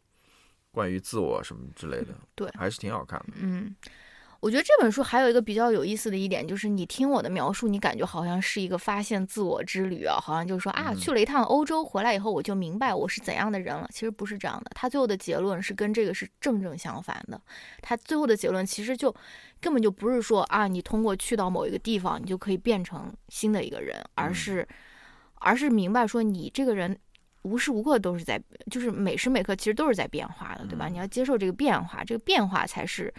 关于自我什么之类的，对，还是挺好看的。嗯，我觉得这本书还有一个比较有意思的一点，就是你听我的描述，你感觉好像是一个发现自我之旅啊，好像就是说啊，去了一趟欧洲，回来以后我就明白我是怎样的人了。其实不是这样的，他最后的结论是跟这个是正正相反的。他最后的结论其实就根本就不是说啊，你通过去到某一个地方，你就可以变成新的一个人，而是。而是明白说，你这个人无时无刻都是在，就是每时每刻其实都是在变化的，对吧？你要接受这个变化，这个变化才是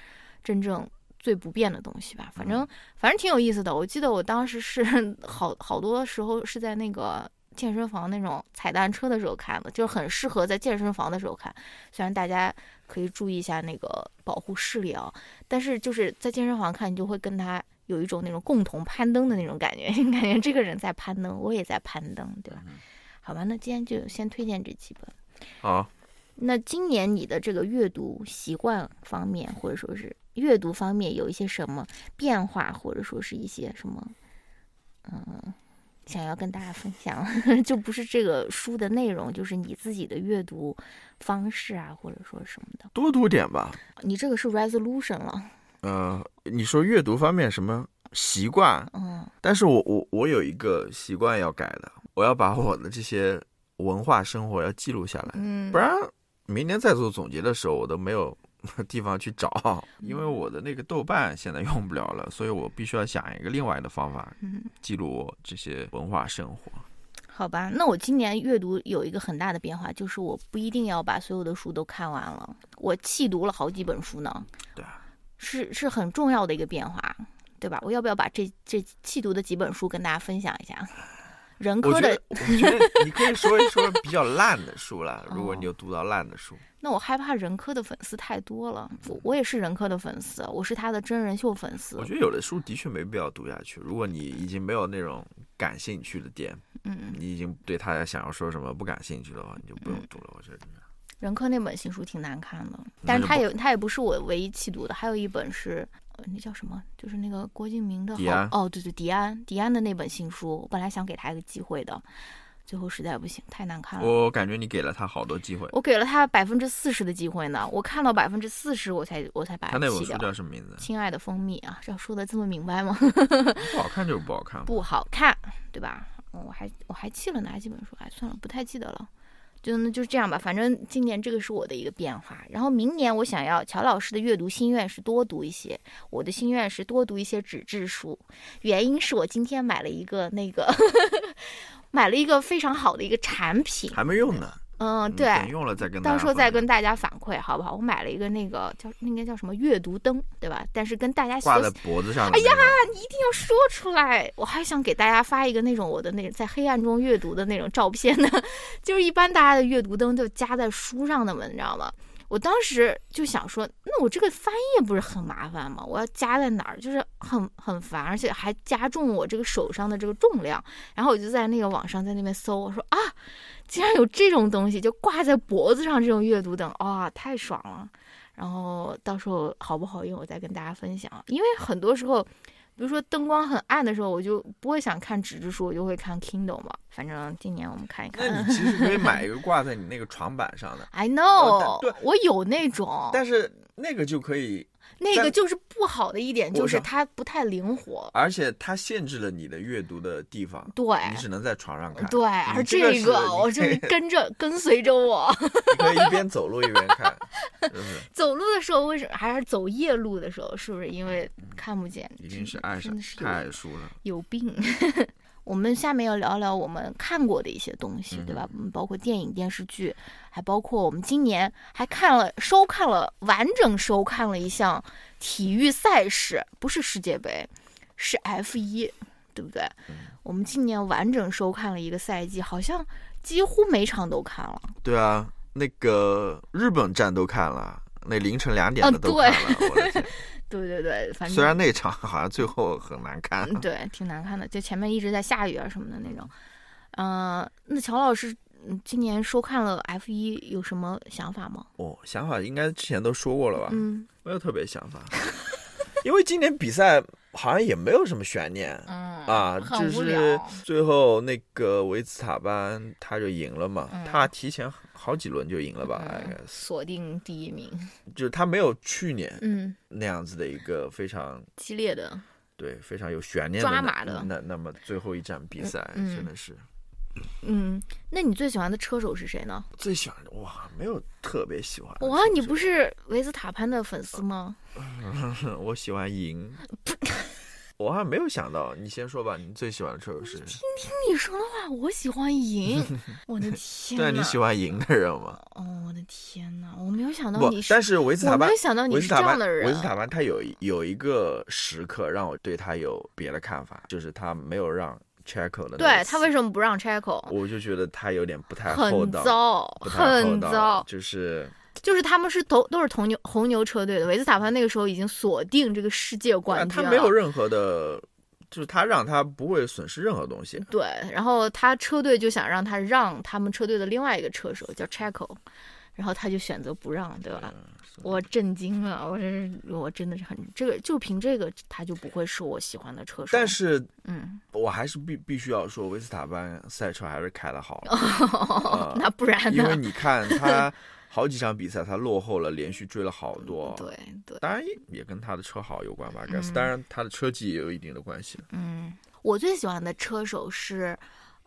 真正最不变的东西吧。反正反正挺有意思的。我记得我当时是 好好多时候是在那个健身房那种踩单车的时候看的，就是很适合在健身房的时候看。虽然大家可以注意一下那个保护视力啊，但是就是在健身房看，你就会跟他。有一种那种共同攀登的那种感觉，感觉这个人在攀登，我也在攀登，对吧？好吧，那今天就先推荐这几本。好。那今年你的这个阅读习惯方面，或者说是阅读方面有一些什么变化，或者说是一些什么，嗯，想要跟大家分享，就不是这个书的内容，就是你自己的阅读方式啊，或者说什么的。多读点吧。你这个是 resolution 了。呃，你说阅读方面什么习惯？嗯，但是我我我有一个习惯要改的，我要把我的这些文化生活要记录下来，嗯，不然明年再做总结的时候，我都没有 地方去找，因为我的那个豆瓣现在用不了了，所以我必须要想一个另外的方法，嗯，记录我这些文化生活。好吧，那我今年阅读有一个很大的变化，就是我不一定要把所有的书都看完了，我弃读了好几本书呢。对啊。是是很重要的一个变化，对吧？我要不要把这这弃读的几本书跟大家分享一下？人科的我觉得，我觉得你可以说一说比较烂的书了。如果你有读到烂的书，那我害怕人科的粉丝太多了。我我也是人科的粉丝，我是他的真人秀粉丝我。觉得有的书的确没必要读下去。如果你已经没有那种感兴趣的点，嗯，你已经对他想要说什么不感兴趣的话，你就不用读了。我觉得人科那本新书挺难看的，但是它也它也不是我唯一弃读的，还有一本是。呃那叫什么？就是那个郭敬明的好迪安哦，对对，迪安，迪安的那本新书，我本来想给他一个机会的，最后实在不行，太难看了。我感觉你给了他好多机会。我给了他百分之四十的机会呢，我看到百分之四十，我才我才把他那本书弃掉。叫什么名字？亲爱的蜂蜜啊，这要说的这么明白吗？不好看就是不好看。不好看，对吧？嗯我还我还弃了哪几本书？哎，算了，不太记得了。就那就这样吧，反正今年这个是我的一个变化。然后明年我想要乔老师的阅读心愿是多读一些，我的心愿是多读一些纸质书。原因是我今天买了一个那个，买了一个非常好的一个产品。还没用呢。嗯，对，等用了再跟到时候再跟大家反馈好不好？我买了一个那个叫那个叫什么阅读灯，对吧？但是跟大家挂学在脖子上的哎呀你一定要说出来！我还想给大家发一个那种我的那种在黑暗中阅读的那种照片呢，就是一般大家的阅读灯就夹在书上的嘛，你知道吗？我当时就想说，那我这个翻页不是很麻烦吗？我要夹在哪儿，就是很很烦，而且还加重我这个手上的这个重量。然后我就在那个网上在那边搜，我说啊，竟然有这种东西，就挂在脖子上这种阅读灯，啊、太爽了！然后到时候好不好用，我再跟大家分享。因为很多时候，比如说灯光很暗的时候，我就不会想看纸质书，我就会看 Kindle 嘛。反正今年我们看一看。那你其实可以买一个挂在你那个床板上的，I 哦 know，、但对我有那种，但是那个就可以，但那个就是不好的一点，就是它不太灵活。而且它限制了你的阅读的地方，对你只能在床上看。对，而这个我就是跟着跟随着我 你可以一边走路一边看？走路的时候，为什么还是走夜路的时候？是不是因为看不见？一定是爱上太爱书了。有病。我们下面要聊聊我们看过的一些东西，对吧？嗯，包括电影、电视剧，还包括我们今年还看了、收看了、完整收看了一项体育赛事，不是世界杯，是 F 一，对不对？我们今年完整收看了一个赛季，好像几乎每场都看了。对啊，那个日本站都看了，那凌晨两点哦的都看了。对对对，反正虽然那场 好像最后很难看嗯，，对，挺难看的，就前面一直在下雨啊什么的那种。嗯、那乔老师，嗯今年收看了 F 一，有什么想法吗？哦，想法应该之前都说过了吧？嗯没有特别想法，因为今年比赛好像也没有什么悬念。嗯啊，很就是。最后那个维斯塔班他就赢了嘛，嗯他提前好几轮就赢了吧，锁定第一名，就是他没有去年嗯，那样子的一个非常激烈的，对非常有悬念那抓马的那那么最后一站比赛嗯真的是嗯，那你最喜欢的车手是谁呢？最喜欢的哇，没有特别喜欢哇，你不是是维斯塔潘的粉丝吗？我喜欢赢。我还没有想到，你先说吧，你最喜欢的车手是？听听你说的话，我喜欢赢。我的天对！你喜欢赢的人吗？哦，我的天呐，我没有想到你，是，但是维斯塔潘我没有想到你是这样的人。维斯塔潘他有一有一个时刻让我对他有别的看法，就是他没有让 Checo 的那对他为什么不让 Checo？我就觉得他有点不太厚很，糟，很糟。就是就是他们是都都是红牛红牛车队的，维斯塔潘那个时候已经锁定这个世界冠军了。他没有任何的，就是他让他不会损失任何东西。对，然后他车队就想让他让他们车队的另外一个车手叫 Checo，然后他就选择不让，对吧？我震惊了，我真是我真的是很这个就凭这个他就不会是我喜欢的车手。但是嗯，我还是必必须要说，维斯塔潘赛车还是开的好了，那不然呢因为？你看 他好几场比赛他落后了，连续追了好多。对对，当然也也跟他的车好有关吧，该是。嗯当然他的车技也有一定的关系。嗯，我最喜欢的车手是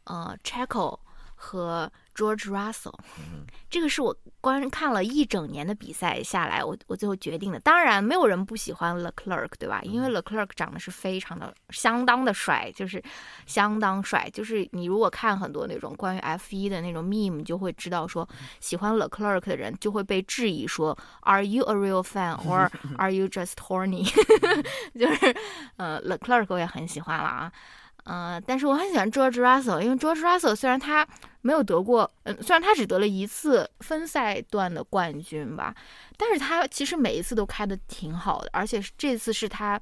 呃 Checo 和 George Russell，嗯这个是我观看了一整年的比赛下来，我我最后决定的。当然，没有人不喜欢 Leclerc，对吧？因为嗯 Leclerc 长得是非常的相当的帅，就是相当帅。就是你如果看很多那种关于 F 一的那种 meme，你就会知道说，喜欢 Leclerc 的人就会被质疑说，Are you a real fan or are you just horny？就是呃，Leclerc 我也很喜欢了啊。呃，但是我很喜欢 George Russell，因为 George Russell 虽然他没有得过，嗯、虽然他只得了一次分赛段的冠军吧，但是他其实每一次都开的挺好的，而且是这次是他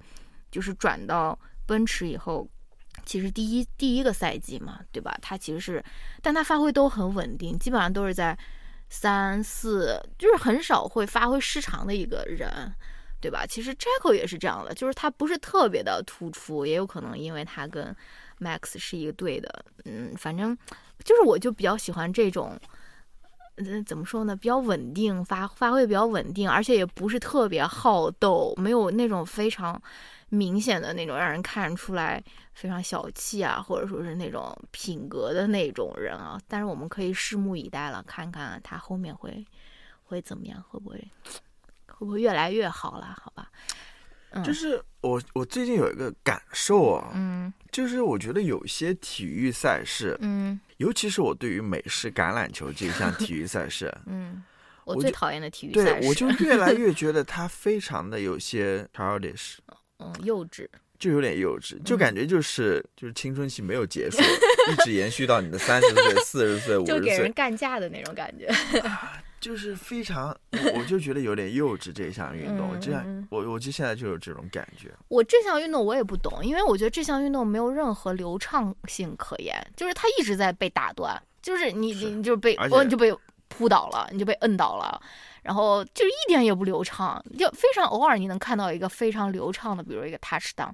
就是转到奔驰以后，其实第一第一个赛季嘛，对吧？他其实是，但他发挥都很稳定，基本上都是在三四，就是很少会发挥失常的一个人。对吧？其实 Jacko 也是这样的，就是他不是特别的突出，也有可能因为他跟 Max 是一个队的，嗯，反正就是我就比较喜欢这种，嗯，怎么说呢？比较稳定，发发挥比较稳定，而且也不是特别好斗，没有那种非常明显的那种让人看出来非常小气啊，或者说是那种品格的那种人啊。但是我们可以拭目以待了，看看他后面会会怎么样，会不会会不会越来越好了？好吧，嗯。就是我我最近有一个感受啊，嗯。就是我觉得有些体育赛事，嗯。尤其是我对于美式橄榄球这项体育赛事，嗯，我最讨厌的体育赛事，对我就越来越 觉得它非常的有些 childish，嗯幼稚，就有点幼稚，就嗯感觉就是就是青春期没有结束，一直延续到你的三十岁、四十岁、五十岁。就给人，干架的那种感觉。就是非常，我我就觉得有点幼稚这项运动，嗯这样我我就现在就有这种感觉，我这项运动我也不懂，因为我觉得这项运动没有任何流畅性可言，就是它一直在被打断，就是你你你就被哦你就被扑倒了，你就被摁倒了，然后就一点也不流畅，就非常偶尔你能看到一个非常流畅的，比如一个 touchdown。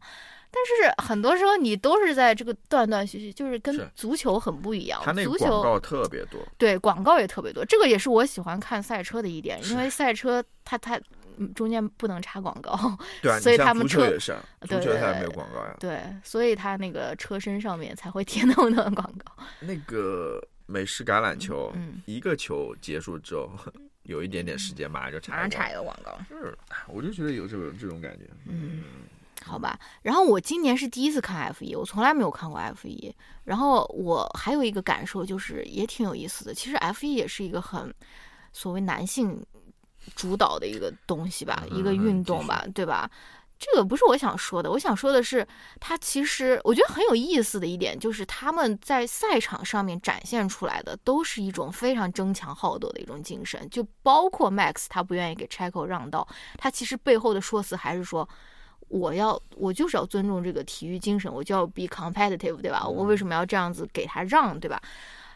但是很多时候你都是在这个断断续续，就是跟足球很不一样。它那广告特别多，对，广告也特别多，这个也是我喜欢看赛车的一点，因为赛车它它嗯中间不能插广告，对啊，所以他们车也是啊，足对对球它也没有广告呀，对，所以它那个车身上面才会贴那么多广告。那个美式橄榄球，嗯，一个球结束之后，有一点点时间，马上就插马上插一个广告，就是，我就觉得有这种这种感觉。嗯，好吧。然后我今年是第一次看 F 一，我从来没有看过 F 一。然后我还有一个感受就是也挺有意思的，其实 F 一也是一个很所谓男性主导的一个东西吧，一个嗯运动吧，对吧？这个不是我想说的，我想说的是，他其实我觉得很有意思的一点，就是他们在赛场上面展现出来的都是一种非常争强好斗的一种精神，就包括 Max 他不愿意给 Checo 让道，他其实背后的说辞还是说，我要我就是要尊重这个体育精神，我就要 be competitive，对吧？我为什么要这样子给他让，对吧？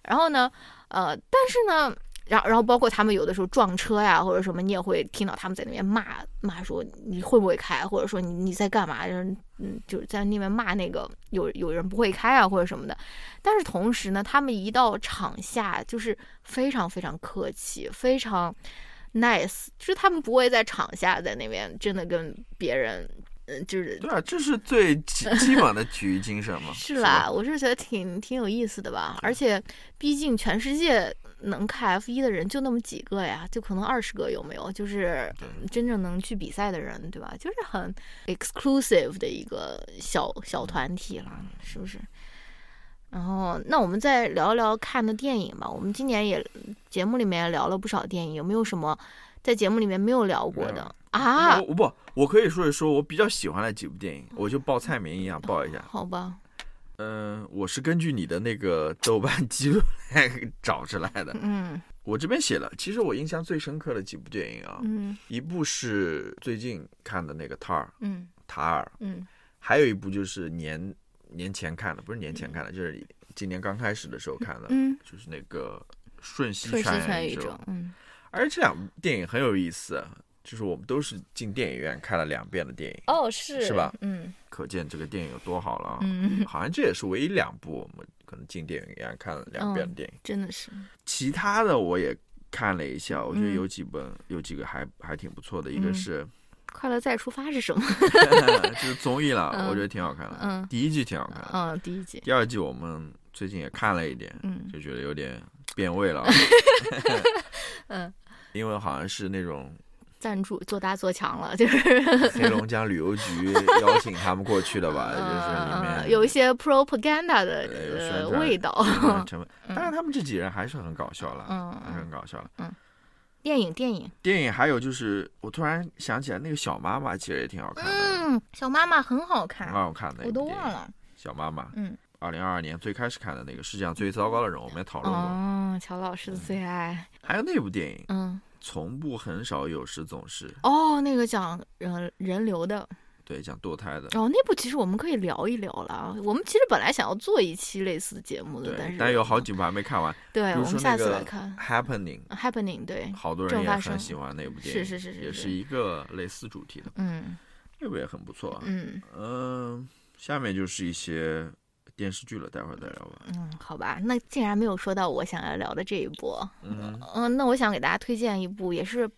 然后呢，呃，但是呢。然后，然后包括他们有的时候撞车呀，或者什么，你也会听到他们在那边骂骂说你会不会开，或者说你你在干嘛，就是嗯，就是在那边骂那个有有人不会开啊，或者什么的。但是同时呢，他们一到场下就是非常非常客气，非常 nice，就是他们不会在场下在那边真的跟别人，嗯，就是对啊，这是最基基本的体育精神嘛。是吧啦，我是觉得挺挺有意思的吧，而且毕竟全世界能看 F 一的人就那么几个呀，就可能二十个有没有？就是真正能去比赛的人，对吧？就是很 exclusive 的一个小小团体了，是不是？然后，那我们再聊一聊看的电影吧。我们今年也节目里面聊了不少电影，有没有什么在节目里面没有聊过的啊？我不，我可以说一说我比较喜欢的几部电影，我就报菜名一样报一下。好吧，嗯、我是根据你的那个豆瓣记录来 找出来的。嗯。我这边写了，其实我印象最深刻的几部电影啊，嗯一部是最近看的那个《塔尔》嗯。塔尔，嗯。还有一部就是年年前看的，不是年前看的，就是今年刚开始的时候看的，嗯，就是那个《瞬息全宇宙，嗯。而这两部电影很有意思，就是我们都是进电影院看了两遍的电影，哦，是是吧？嗯可见这个电影有多好了啊！嗯，好像这也是唯一两部我们可能进电影院看了两遍的电影，真的是，其他的我也看了一下，我觉得嗯有几本、有几个还还挺不错的，一个嗯是、快乐再出发是什么？就是综艺了，嗯我觉得挺好看的，嗯第一季挺好看的，嗯，第一季，第二季我们最近也看了一点，嗯就觉得有点变味了啊。嗯，因为好像是那种赞助做大做强了，就是黑龙江旅游局邀请他们过去的吧，就是里面呃有一些 propaganda 的味道。成 分。当然，他们这几人还是很搞笑了，嗯还是很搞笑了。嗯电影电影，电影还有就是，我突然想起来，那个小妈妈其实也挺好看的，嗯，小妈妈很好看很看，好看的。我都忘。了。小妈妈，嗯，二零二二年最开始看的那个世界上最糟糕的人，我们也讨论过。哦，乔老师的最爱，还有那部电影，嗯，从不很少有时总是，哦，那个讲人人流的，对，讲堕胎的。哦，那部其实我们可以聊一聊了。我们其实本来想要做一期类似的节目的，但是，但有好几部还没看完。对，我们下次来看 Happening，Happening，对，好多人也很喜欢那部电影，是是是是也是一个类似主题的，嗯那部也很不错啊。嗯嗯，下面就是一些电视剧了，待会儿再聊吧。嗯，好吧，那竟然没有说到我想要聊的这一部，嗯，嗯，那我想给大家推荐一部也是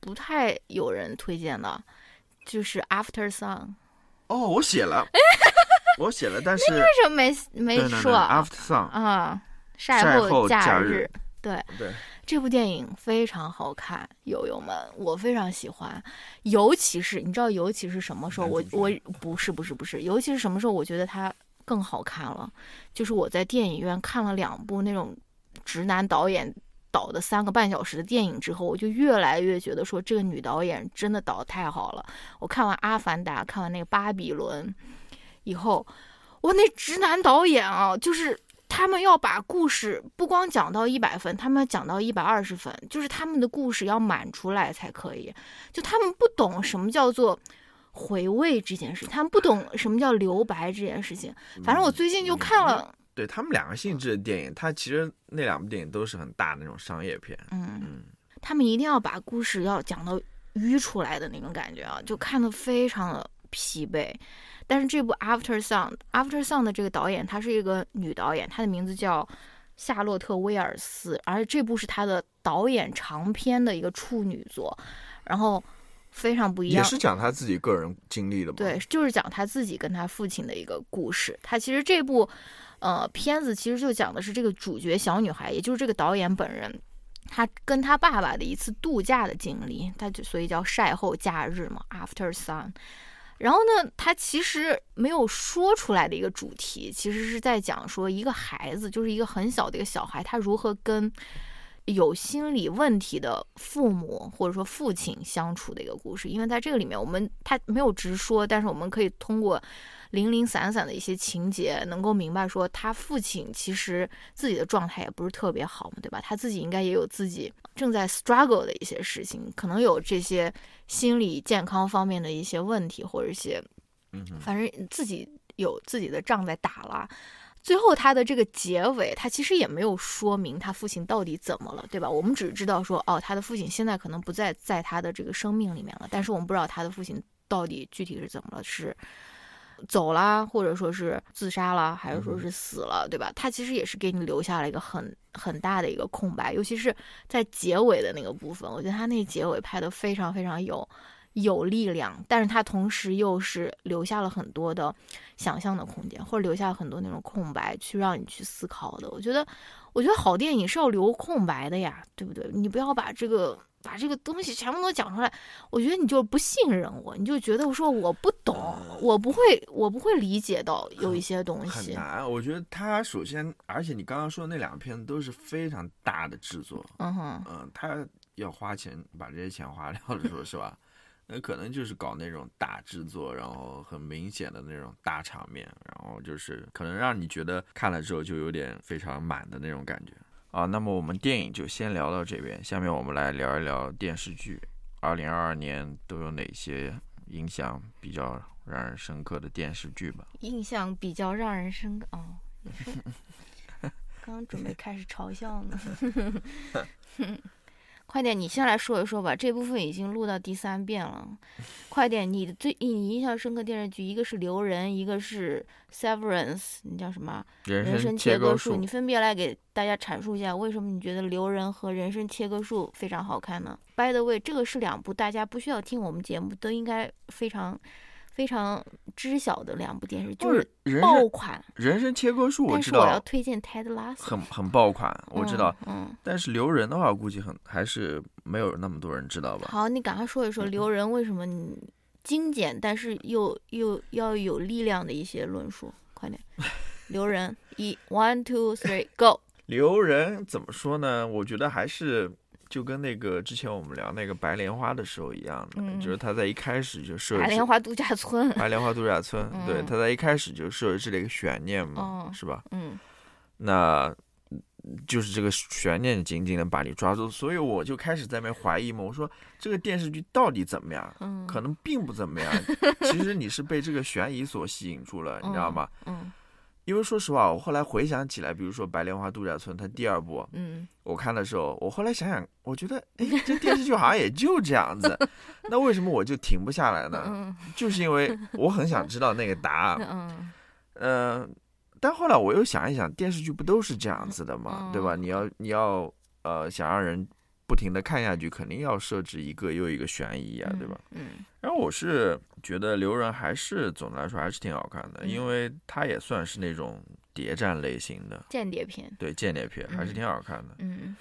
不太有人推荐的，就是 After Song。哦，我写了，我写了，但是为什么没没说啊？After Sun，啊，晒晒后假假日对，对，这部电影非常好看，友友们，我非常喜欢。尤其是你知道，尤其是什么时候？我我不是不是不是，尤其是什么时候？我觉得它更好看了。就是我在电影院看了两部那种直男导演导的三个半小时的电影之后，我就越来越觉得说这个女导演真的导的太好了。我看完《阿凡达》，看完那个《巴比伦》以后，我那直男导演啊，就是他们要把故事不光讲到一百分，他们要讲到一百二十分，就是他们的故事要满出来才可以。就他们不懂什么叫做回味这件事，他们不懂什么叫留白这件事情。反正我最近就看了，对他们两个性质的电影，它其实那两部电影都是很大的那种商业片。嗯，嗯，他们一定要把故事要讲到淤出来的那种感觉啊，就看得非常的疲惫。但是这部《After Sun》，《After Sun》的这个导演她是一个女导演，她的名字叫夏洛特·威尔斯，而这部是她的导演长篇的一个处女作，然后非常不一样。也是讲他自己个人经历的嘛。对，就是讲他自己跟他父亲的一个故事。他其实这部，呃，片子其实就讲的是这个主角小女孩，也就是这个导演本人，他跟他爸爸的一次度假的经历，他就所以叫晒后假日嘛，After Sun。然后呢，他其实没有说出来的一个主题，其实是在讲说一个孩子，就是一个很小的一个小孩，他如何跟有心理问题的父母或者说父亲相处的一个故事。因为在这个里面，我们他没有直说，但是我们可以通过零零散散的一些情节，能够明白说他父亲其实自己的状态也不是特别好嘛，对吧？他自己应该也有自己正在 struggle 的一些事情，可能有这些心理健康方面的一些问题，或者一些嗯，反正自己有自己的仗在打了。最后他的这个结尾，他其实也没有说明他父亲到底怎么了，对吧？我们只知道说，哦，他的父亲现在可能不在在他的这个生命里面了，但是我们不知道他的父亲到底具体是怎么了，是走啦，或者说是自杀了，还是说是死了，对吧？他其实也是给你留下了一个很很大的一个空白，尤其是在结尾的那个部分，我觉得他那结尾拍的非常非常有有力量，但是它同时又是留下了很多的想象的空间，或者留下了很多那种空白，去让你去思考的。我觉得，我觉得好电影是要留空白的呀，对不对？你不要把这个把这个东西全部都讲出来，我觉得你就不信任我，你就觉得说我不懂，我不会，我不会理解到有一些东西。很难。我觉得他首先，而且你刚刚说的那两片都是非常大的制作，嗯哼，嗯，他要花钱把这些钱花掉的，说是吧？那可能就是搞那种大制作，然后很明显的那种大场面，然后就是可能让你觉得看了之后就有点非常满的那种感觉啊。那么我们电影就先聊到这边，下面我们来聊一聊电视剧。二零二二年都有哪些印象比较让人深刻的电视剧吧？印象比较让人深刻哦。你说，刚 刚准备开始嘲笑呢。快点，你先来说一说吧。这部分已经录到第三遍了，快点，你的最你印象深刻电视剧，一个是《留人》，一个是《Severance》，你叫什么？人人生切割术你分别来给大家阐述一下，为什么你觉得《留人》和《人生切割术》非常好看呢？By the way，这个是两部大家不需要听我们节目都应该非常非常知晓的两部电视，就是爆款。人生切割术，我知但是我要推荐 Ted Lasso，很很爆款，我知道。嗯。嗯但是留人的话，估计很还是没有那么多人知道吧。好，你赶快说一说留人为什么你精简，但是又又要有力量的一些论述，快点。留人，一 one two three go。留人怎么说呢？我觉得还是就跟那个之前我们聊那个白莲花的时候一样的，嗯就是他在一开始就设白莲花度假村。白莲花度假村，对，嗯他在一开始就设置了一个悬念嘛，哦是吧？嗯那就是这个悬念紧紧的把你抓住，所以我就开始在那边怀疑嘛，我说这个电视剧到底怎么样？嗯，可能并不怎么样，其实你是被这个悬疑所吸引住了，你知道吗？嗯因为说实话，我后来回想起来，比如说《白莲花度假村》它第二部，嗯我看的时候，我后来想想，我觉得，哎，这电视剧好像也就这样子，那为什么我就停不下来呢？嗯就是因为我很想知道那个答案，嗯呃、但后来我又想一想，电视剧不都是这样子的吗？对吧？嗯你要你要呃想让人不停的看下去，肯定要设置一个又一个悬疑啊，对吧？？嗯然后我是觉得留人还是总的来说还是挺好看的，嗯因为它也算是那种谍战类型的，间谍片。对间谍片还是嗯挺好看的。嗯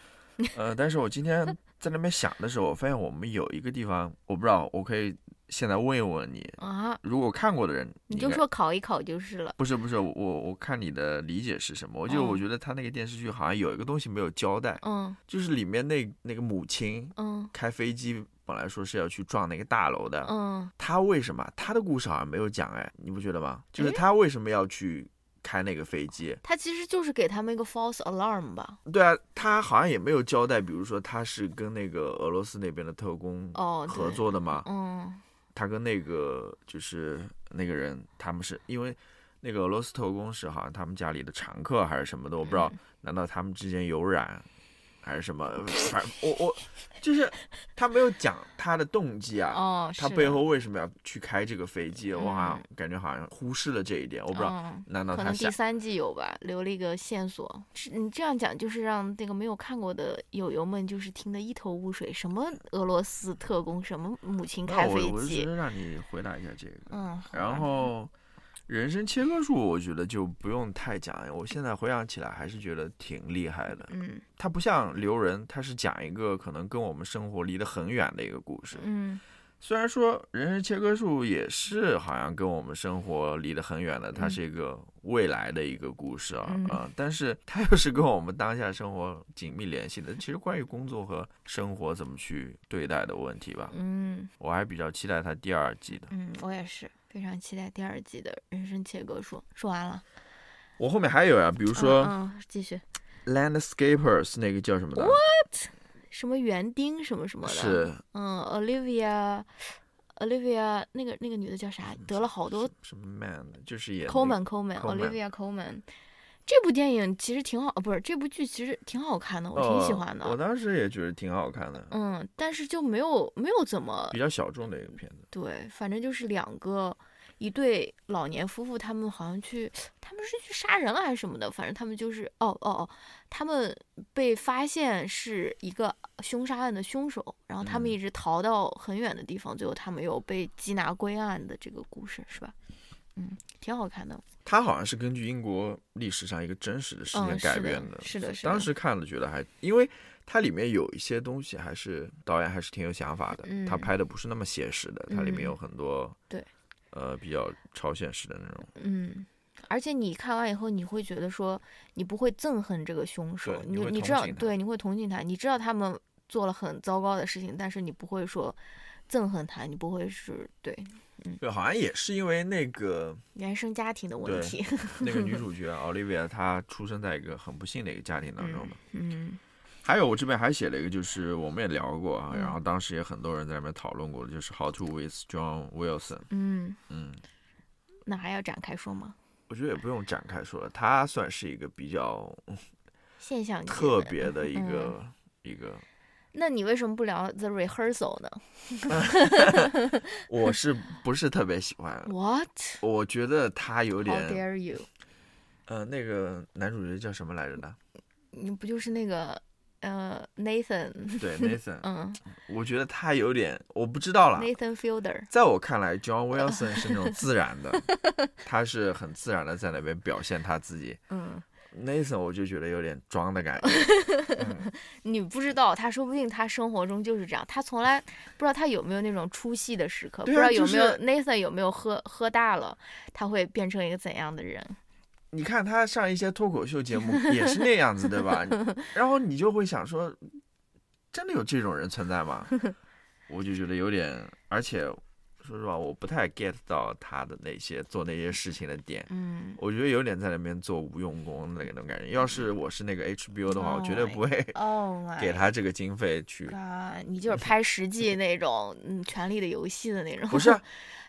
呃，但是我今天 在那边想的时候，我发现我们有一个地方，我不知道，我可以现在问一问你，啊，如果看过的人，你就说考一考就是了。不是不是，我我看你的理解是什么？我就嗯我觉得他那个电视剧好像有一个东西没有交代，嗯就是里面那那个母亲嗯开飞机本来说是要去撞那个大楼的，嗯他为什么他的故事好像没有讲哎，你不觉得吗？就是他为什么要去开那个飞机？他其实就是给他们一个 false alarm 吧。对啊，他好像也没有交代，比如说他是跟那个俄罗斯那边的特工哦，合。作的嘛？嗯他跟那个就是那个人，他们是因为那个俄罗斯特工是好像他们家里的常客还是什么的，我不知道，嗯难道他们之间有染还是什么？反正我我就是他没有讲他的动机啊，哦，他背后为什么要去开这个飞机？我好像嗯感觉好像忽视了这一点，我不知道，嗯难道他可能第三季有吧，留了一个线索。是你这样讲，就是让那个没有看过的友友们就是听得一头雾水。什么俄罗斯特工，什么母亲开飞我我是觉机？让你回答一下这个。嗯，然吧后人生切割术，我觉得就不用太讲，我现在回想起来还是觉得挺厉害的。嗯它不像留人，它是讲一个可能跟我们生活离得很远的一个故事。嗯虽然说人生切割术也是好像跟我们生活离得很远的，它嗯是一个未来的一个故事啊嗯啊、但是它又是跟我们当下生活紧密联系的。其实关于工作和生活怎么去对待的问题吧，嗯我还比较期待它第二季的。嗯，我也是非常期待第二季的人生切割术。说完了，我后面还有呀、比如说。嗯，嗯继续 Landscapers 那个叫什么的？什么园丁什么什么的，是嗯，Olivia。Olivia 那个那个女的叫啥？得了好多什么 man 的，就是演那个 Coleman Coleman Coleman Olivia Coleman，这部电影其实挺好，呃不是这部剧其实挺好看的，我挺喜哦欢的。我当时也觉得挺好看的，嗯，但是就没有没有怎么比较小众的一个片子。对，反正就是两个一对老年夫妇，他们好像去，他们是去杀人了还是什么的，反正他们就是哦哦哦，他们被发现是一个凶杀案的凶手，然后他们嗯一直逃到很远的地方，最后他们又被缉拿归案的这个故事是吧？嗯，挺好看的。它好像是根据英国历史上一个真实的事件改编的是的是的。当时看了觉得还，因为它里面有一些东西还是导演还是挺有想法的，他嗯。拍的不是那么写实的，它里面嗯。有很多对，呃比较超现实的那种。嗯，而且你看完以后，你会觉得说，你不会憎恨这个凶手，对你你你知道，对，你会同情他，你知道他们做了很糟糕的事情，但是你不会说憎恨他，你不会是对对，好像也是因为那个原生家庭的问题。那个女主角 Olivia，她出生在一个很不幸的一个家庭当中嘛。嗯还有我这边还写了一个，就是我们也聊过啊，嗯然后当时也很多人在那边讨论过，就是 How to with John Wilson。嗯，嗯，那还要展开说吗？我觉得也不用展开说了，他算是一个比较现象特别的一嗯个、一个。那你为什么不聊 The Rehearsal 呢 我是不是特别喜欢？？What? 我觉得他有 How 点 dare you? 呃，那个男主角叫什么来着的？你不就是那个呃，Nathan，对 Nathan，嗯我觉得他有点，我不知道了。，Nathan Fielder，在我看来，John Wilson 是那种自然的，他是很自然的在那边表现他自己。嗯，Nathan 我就觉得有点装的感觉。嗯你不知道，他说不定他生活中就是这样，他从来不知道他有没有那种出戏的时刻，不知道有没有、就是 Nathan 有没有喝喝大了，他会变成一个怎样的人？你看他上一些脱口秀节目也是那样子，对吧？然后你就会想说，真的有这种人存在吗？我就觉得有点，而且说实话，我不太 get 到他的那些做那些事情的点。嗯，我觉得有点在那边做无用功的那种感觉。要是我是那个 HBO 的话，我绝对 Oh 不会 给他这个经费去。God，你就是 拍实际那种，嗯，《权力的游戏》的那种，不是啊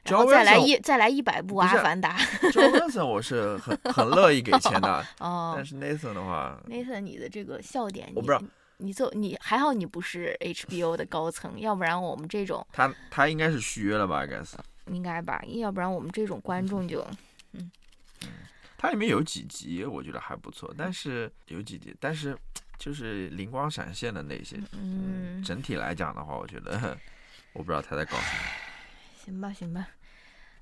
然后再来一再来一百部《阿凡达》John Wilson 我是很很乐意给钱的，哦但是 Nathan 的话，，Nathan，你的这个笑点，我不知道你做你还好你不是 HBO 的高层，要不然我们这种他他应该是续约了吧？应该是。应该吧，要不然我们这种观众就 嗯它里面有几集我觉得还不错，但是有几集，但是就是灵光闪现的那些，嗯，整体来讲的话，我觉得我不知道他在搞什么。行吧行吧，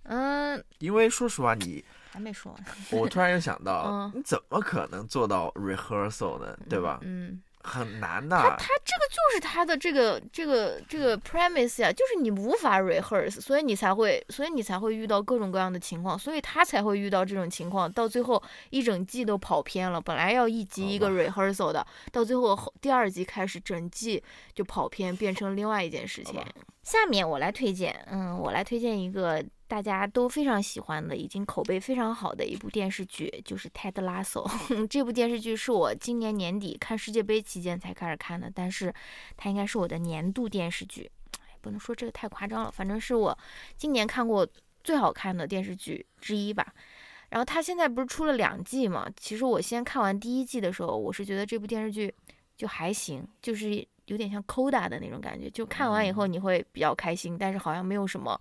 嗯，因为说实话，你还没说完，我突然又想到 嗯，你怎么可能做到 rehearsal 呢？对吧？嗯。很难的。他他这个就是他的这个这个这个 premise 呀，就是你无法 rehearse，所以你才会，所以你才会遇到各种各样的情况，所以他才会遇到这种情况，到最后一整季都跑偏了，本来要一集一个 rehearsal 的，到最后后第二集开始整季就跑偏，变成另外一件事情。下面我来推荐，嗯，我来推荐一个大家都非常喜欢的，已经口碑非常好的一部电视剧，就是《Ted Lasso》。这部电视剧是我今年年底看世界杯期间才开始看的，但是它应该是我的年度电视剧。哎，不能说这个太夸张了，反正是我今年看过最好看的电视剧之一吧。然后它现在不是出了两季嘛？其实我先看完第一季的时候，我是觉得这部电视剧就还行，就是有点像 Coda 的那种感觉，就看完以后你会比较开心，但是好像没有什么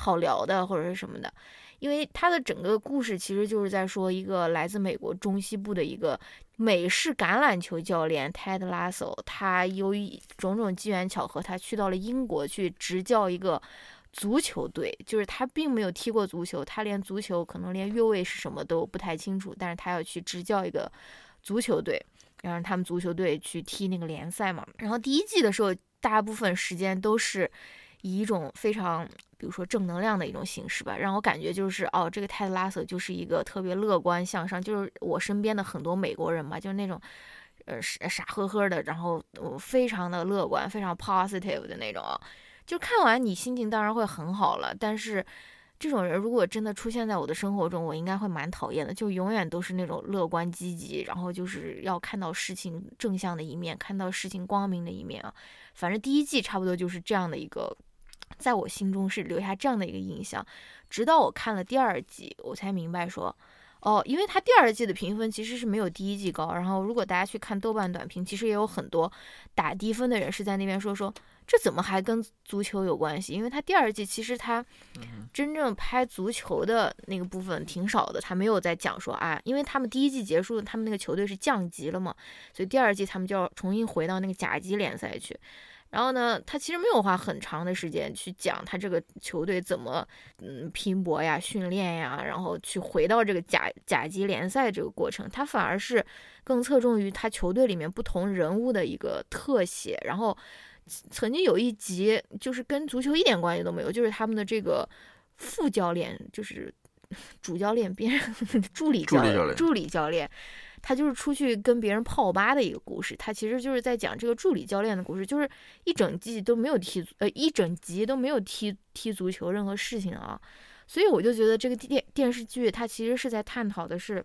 好聊的或者是什么的。因为它的整个故事其实就是在说一个来自美国中西部的一个美式橄榄球教练 Ted Lasso，他由于种种机缘巧合，他去到了英国去执教一个足球队，就是他并没有踢过足球，他连足球可能连越位是什么都不太清楚，但是他要去执教一个足球队，然后他们足球队去踢那个联赛嘛。然后第一季的时候，大部分时间都是以一种非常，比如说正能量的一种形式吧，让我感觉就是哦，这个泰德拉索就是一个特别乐观向上，就是我身边的很多美国人嘛，就是那种。呃，傻傻呵呵的，然后呃非常的乐观，非常 positive 的那种啊，就看完你心情当然会很好了。但是这种人如果真的出现在我的生活中，我应该会蛮讨厌的，就永远都是那种乐观积极，然后就是要看到事情正向的一面，看到事情光明的一面啊。反正第一季差不多就是这样的一个，在我心中是留下这样的一个印象。直到我看了第二季，我才明白说。哦，因为它第二季的评分其实是没有第一季高。然后，如果大家去看豆瓣短评，其实也有很多打低分的人是在那边说说这怎么还跟足球有关系？因为他第二季其实他真正拍足球的那个部分挺少的，他没有在讲说啊，因为他们第一季结束，他们那个球队是降级了嘛，所以第二季他们就要重新回到那个甲级联赛去。然后呢，他其实没有花很长的时间去讲他这个球队怎么嗯拼搏呀、训练呀，然后去回到这个甲甲级联赛这个过程，他反而是更侧重于他球队里面不同人物的一个特写。然后曾经有一集就是跟足球一点关系都没有，就是他们的这个副教练，就是 主教练边 助理教助理教练助理教练。他就是出去跟别人泡吧的一个故事，他其实就是在讲这个助理教练的故事，就是一整季都没有踢足，呃，一整集都没有踢踢足球任何事情啊，所以我就觉得这个电电视剧它其实是在探讨的是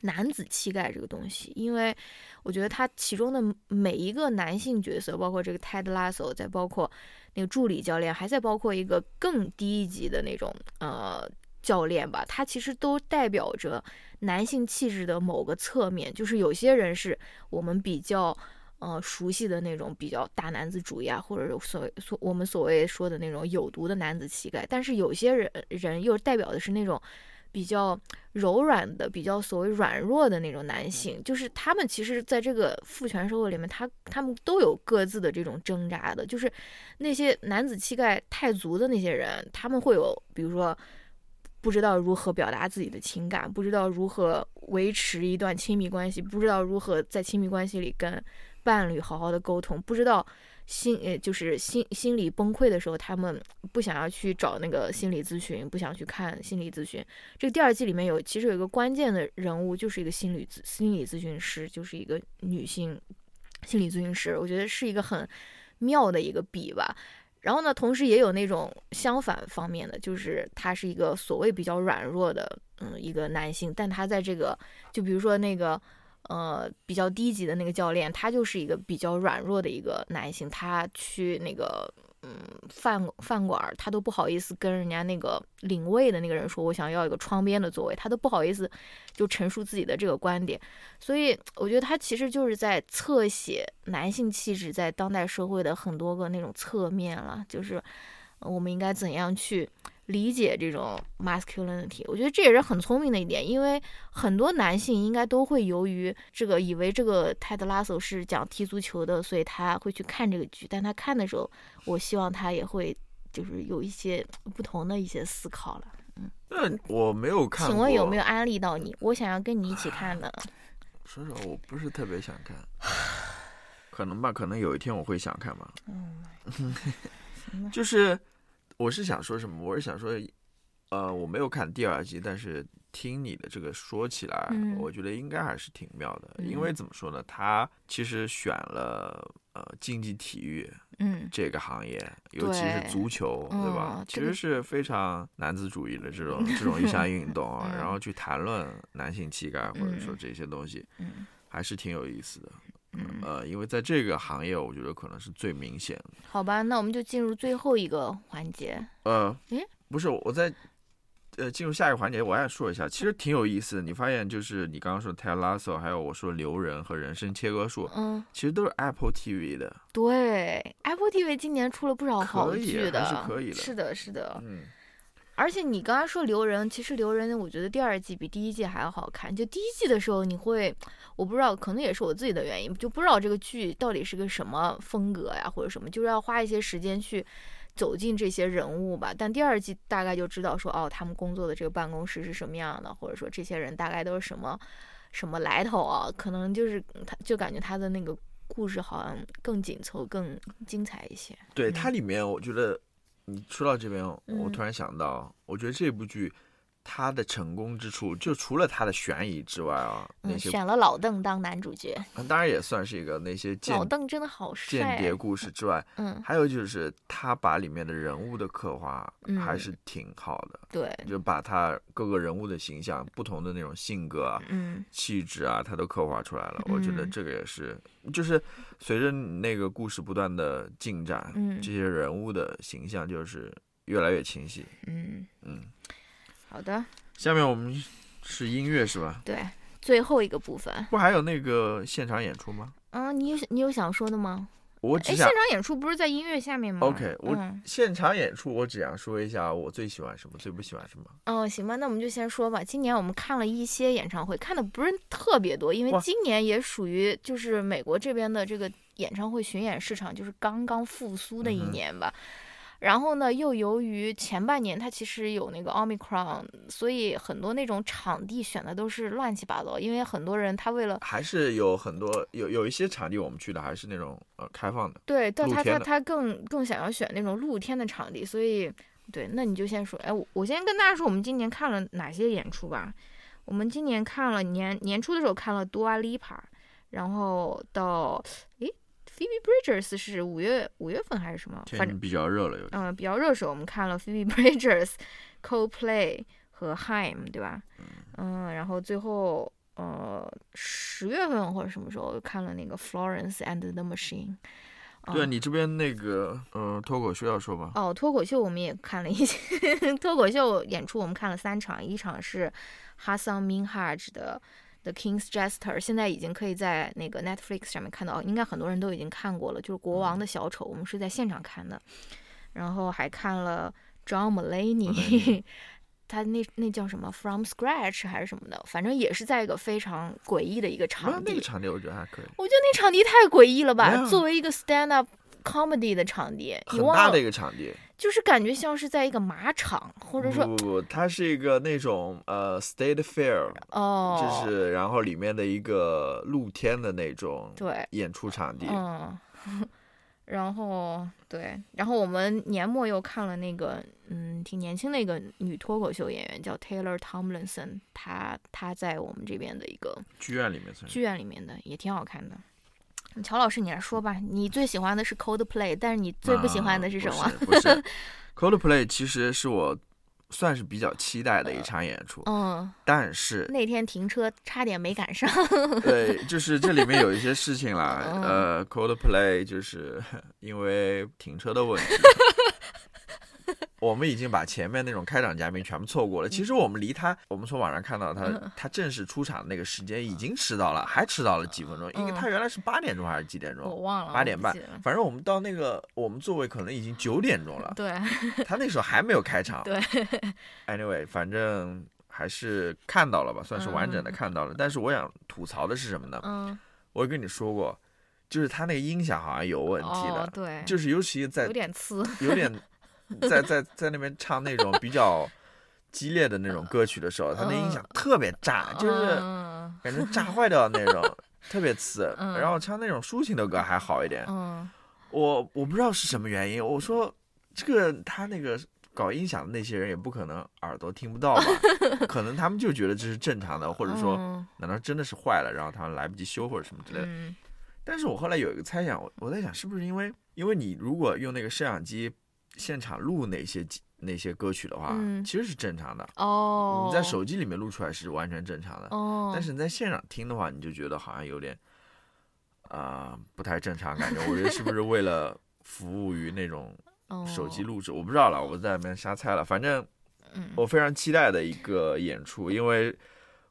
男子气概这个东西，因为我觉得他其中的每一个男性角色，包括这个 Ted Lasso，再包括那个助理教练，还在包括一个更低一级的那种呃。教练吧，他其实都代表着男性气质的某个侧面，就是有些人是我们比较呃熟悉的那种比较大男子主义啊，或者所所我们所谓说的那种有毒的男子气概，但是有些人人又代表的是那种比较柔软的、比较所谓软弱的那种男性，就是他们其实在这个父权社会里面，他他们都有各自的这种挣扎的，就是那些男子气概太足的那些人，他们会有比如说不知道如何表达自己的情感，不知道如何维持一段亲密关系，不知道如何在亲密关系里跟伴侣好好的沟通，不知道。心呃，就是心心理崩溃的时候，他们不想要去找那个心理咨询，不想去看心理咨询。这个第二季里面有，其实有一个关键的人物，就是一个心理咨心理咨询师，就是一个女性心理咨询师。我觉得是一个很妙的一个笔吧。然后呢，同时也有那种相反方面的，就是他是一个所谓比较软弱的，嗯，一个男性，但他在这个，就比如说那个。呃，比较低级的那个教练，他就是一个比较软弱的一个男性。他去那个嗯饭饭馆，他都不好意思跟人家那个领位的那个人说，我想要一个窗边的座位，他都不好意思就陈述自己的这个观点。所以我觉得他其实就是在侧写男性气质在当代社会的很多个那种侧面了，就是我们应该怎样去。理解这种 masculinity，我觉得这也是很聪明的一点，因为很多男性应该都会由于这个以为这个泰德拉索是讲踢足球的，所以他会去看这个剧。但他看的时候，我希望他也会就是有一些不同的一些思考了。嗯，那我没有看。请问有没有安利到你？我想要跟你一起看的。说实话，我不是特别想看，可能吧，可能有一天我会想看吧。嗯，就是。我是想说什么？我是想说，呃，我没有看第二季，但是听你的这个说起来，我觉得应该还是挺妙的。因为怎么说呢？他其实选了呃竞技体育，嗯，这个行业，尤其是足球，对吧？其实是非常男子主义的这种 这种一项运动，然后去谈论男性气概或者说这些东西，嗯，还是挺有意思的。呃，因为在这个行业，我觉得可能是最明显的。好吧，那我们就进入最后一个环节。呃，诶，不是，我在呃进入下一个环节，我也说一下，其实挺有意思的。你发现就是你刚刚说泰 e 拉索，还有我说留人和人生切割术，嗯，其实都是 Apple TV 的。对，Apple TV 今年出了不少好剧的，是可以的。是的，是的，嗯。而且你刚刚说留人，其实留人，我觉得第二季比第一季还要好看。就第一季的时候，你会，我不知道，可能也是我自己的原因，就不知道这个剧到底是个什么风格呀，或者什么，就是要花一些时间去走进这些人物吧。但第二季大概就知道说，哦，他们工作的这个办公室是什么样的，或者说这些人大概都是什么什么来头啊？可能就是他，就感觉他的那个故事好像更紧凑、更精彩一些。对它里面，我觉得。你说到这边，我突然想到，我觉得这部剧它的成功之处，就除了他的悬疑之外啊，那些选了老邓当男主角，当然也算是一个那些老邓真的好帅，间谍故事之外，嗯，还有就是他把里面的人物的刻画还是挺好的，对，就把他各个人物的形象、不同的那种性格啊、气质啊，他都刻画出来了。我觉得这个也是，就是随着那个故事不断的进展，嗯，这些人物的形象就是越来越清晰，嗯嗯。好的，下面我们是音乐是吧？对，最后一个部分不还有那个现场演出吗？嗯，你有你有想说的吗？我只想现场演出不是在音乐下面吗？OK，我现场演出我只想说一下我最喜欢什么，最不喜欢什么。哦，行吧，那我们就先说吧。今年我们看了一些演唱会，看的不是特别多，因为今年也属于就是美国这边的这个演唱会巡演市场就是刚刚复苏的一年吧。然后呢，又由于前半年它其实有那个 omicron，所以很多那种场地选的都是乱七八糟。因为很多人他为了还是有很多有有一些场地我们去的还是那种呃开放的。对，但他他他更更想要选那种露天的场地，所以对，那你就先说，哎，我我先跟大家说我们今年看了哪些演出吧。我们今年看了年年初的时候看了 Dua Lipa，然后到诶。Phoebe Bridgers 是五月五月份还是什么？反正比较热了，有嗯，比较热的时候我们看了 Phoebe Bridgers、Coldplay 和 Haim，对吧？嗯，然后最后呃十月份或者什么时候看了那个 Florence and the Machine。对你这边那个呃脱口秀要说吧？哦，脱口秀我们也看了一些，脱口秀演出我们看了三场，一场是 Hasan Minhaj 的。The King's Jester 现在已经可以在那个 Netflix 上面看到，应该很多人都已经看过了。就是国王的小丑，我们是在现场看的，然后还看了 John Mulaney，他那那叫什么 From Scratch 还是什么的，反正也是在一个非常诡异的一个场地那个。场地我觉得还可以，我觉得那场地太诡异了吧！作为一个 stand up comedy 的场地，很大的一个场地。就是感觉像是在一个马场，或者说不不不，它是一个那种呃 state fair，哦，就是然后里面的一个露天的那种对，演出场地。嗯，然后对，然后我们年末又看了那个嗯挺年轻的一个女脱口秀演员叫 Taylor Tomlinson，她她在我们这边的一个剧院里面剧院里面的也挺好看的。乔老师，你来说吧，你最喜欢的是 Coldplay，但是你最不喜欢的是什么？啊不是是，Coldplay 其实是我算是比较期待的一场演出，嗯，但是那天停车差点没赶上。对，就是这里面有一些事情啦，嗯呃，Coldplay 就是 因为停车的问题。我们已经把前面那种开场嘉宾全部错过了。其实我们离他，我们从网上看到他嗯，他正式出场的那个时间已经迟到了，还迟到了几分钟，因为他原来是八点钟还是几点钟我钟？忘了，八点半反正我们到那个我们座位可能已经九点钟了，对他那时候还没有开场。对，Anyway，反正还是看到了吧，算是完整的看到了。但是我想吐槽的是什么呢？嗯，我跟你说过，就是他那个音响好像有问题哦的，，对，就是尤其在有点呲，有点在在在那边唱那种比较激烈的那种歌曲的时候，他那音响特别炸，就是嗯感觉炸坏掉的那种，特别呲。嗯然后唱那种抒情的歌还好一点，嗯我我不知道是什么原因，我说这个他那个。搞音响的那些人也不可能耳朵听不到吧？可能他们就觉得这是正常的，或者说嗯难道真的是坏了，然后他们来不及修或者什么之类的。嗯但是我后来有一个猜想，我我在想是不是因为，因为你如果用那个摄像机现场录那些机那些歌曲的话，嗯其实是正常的。哦，你在手机里面录出来是完全正常的，哦，但是你在现场听的话，你就觉得好像有点，啊、不太正常感觉。我觉得是不是为了服务于那种手机哦，录制？我不知道了，我在那边瞎猜了。反正嗯我非常期待的一个演出，因为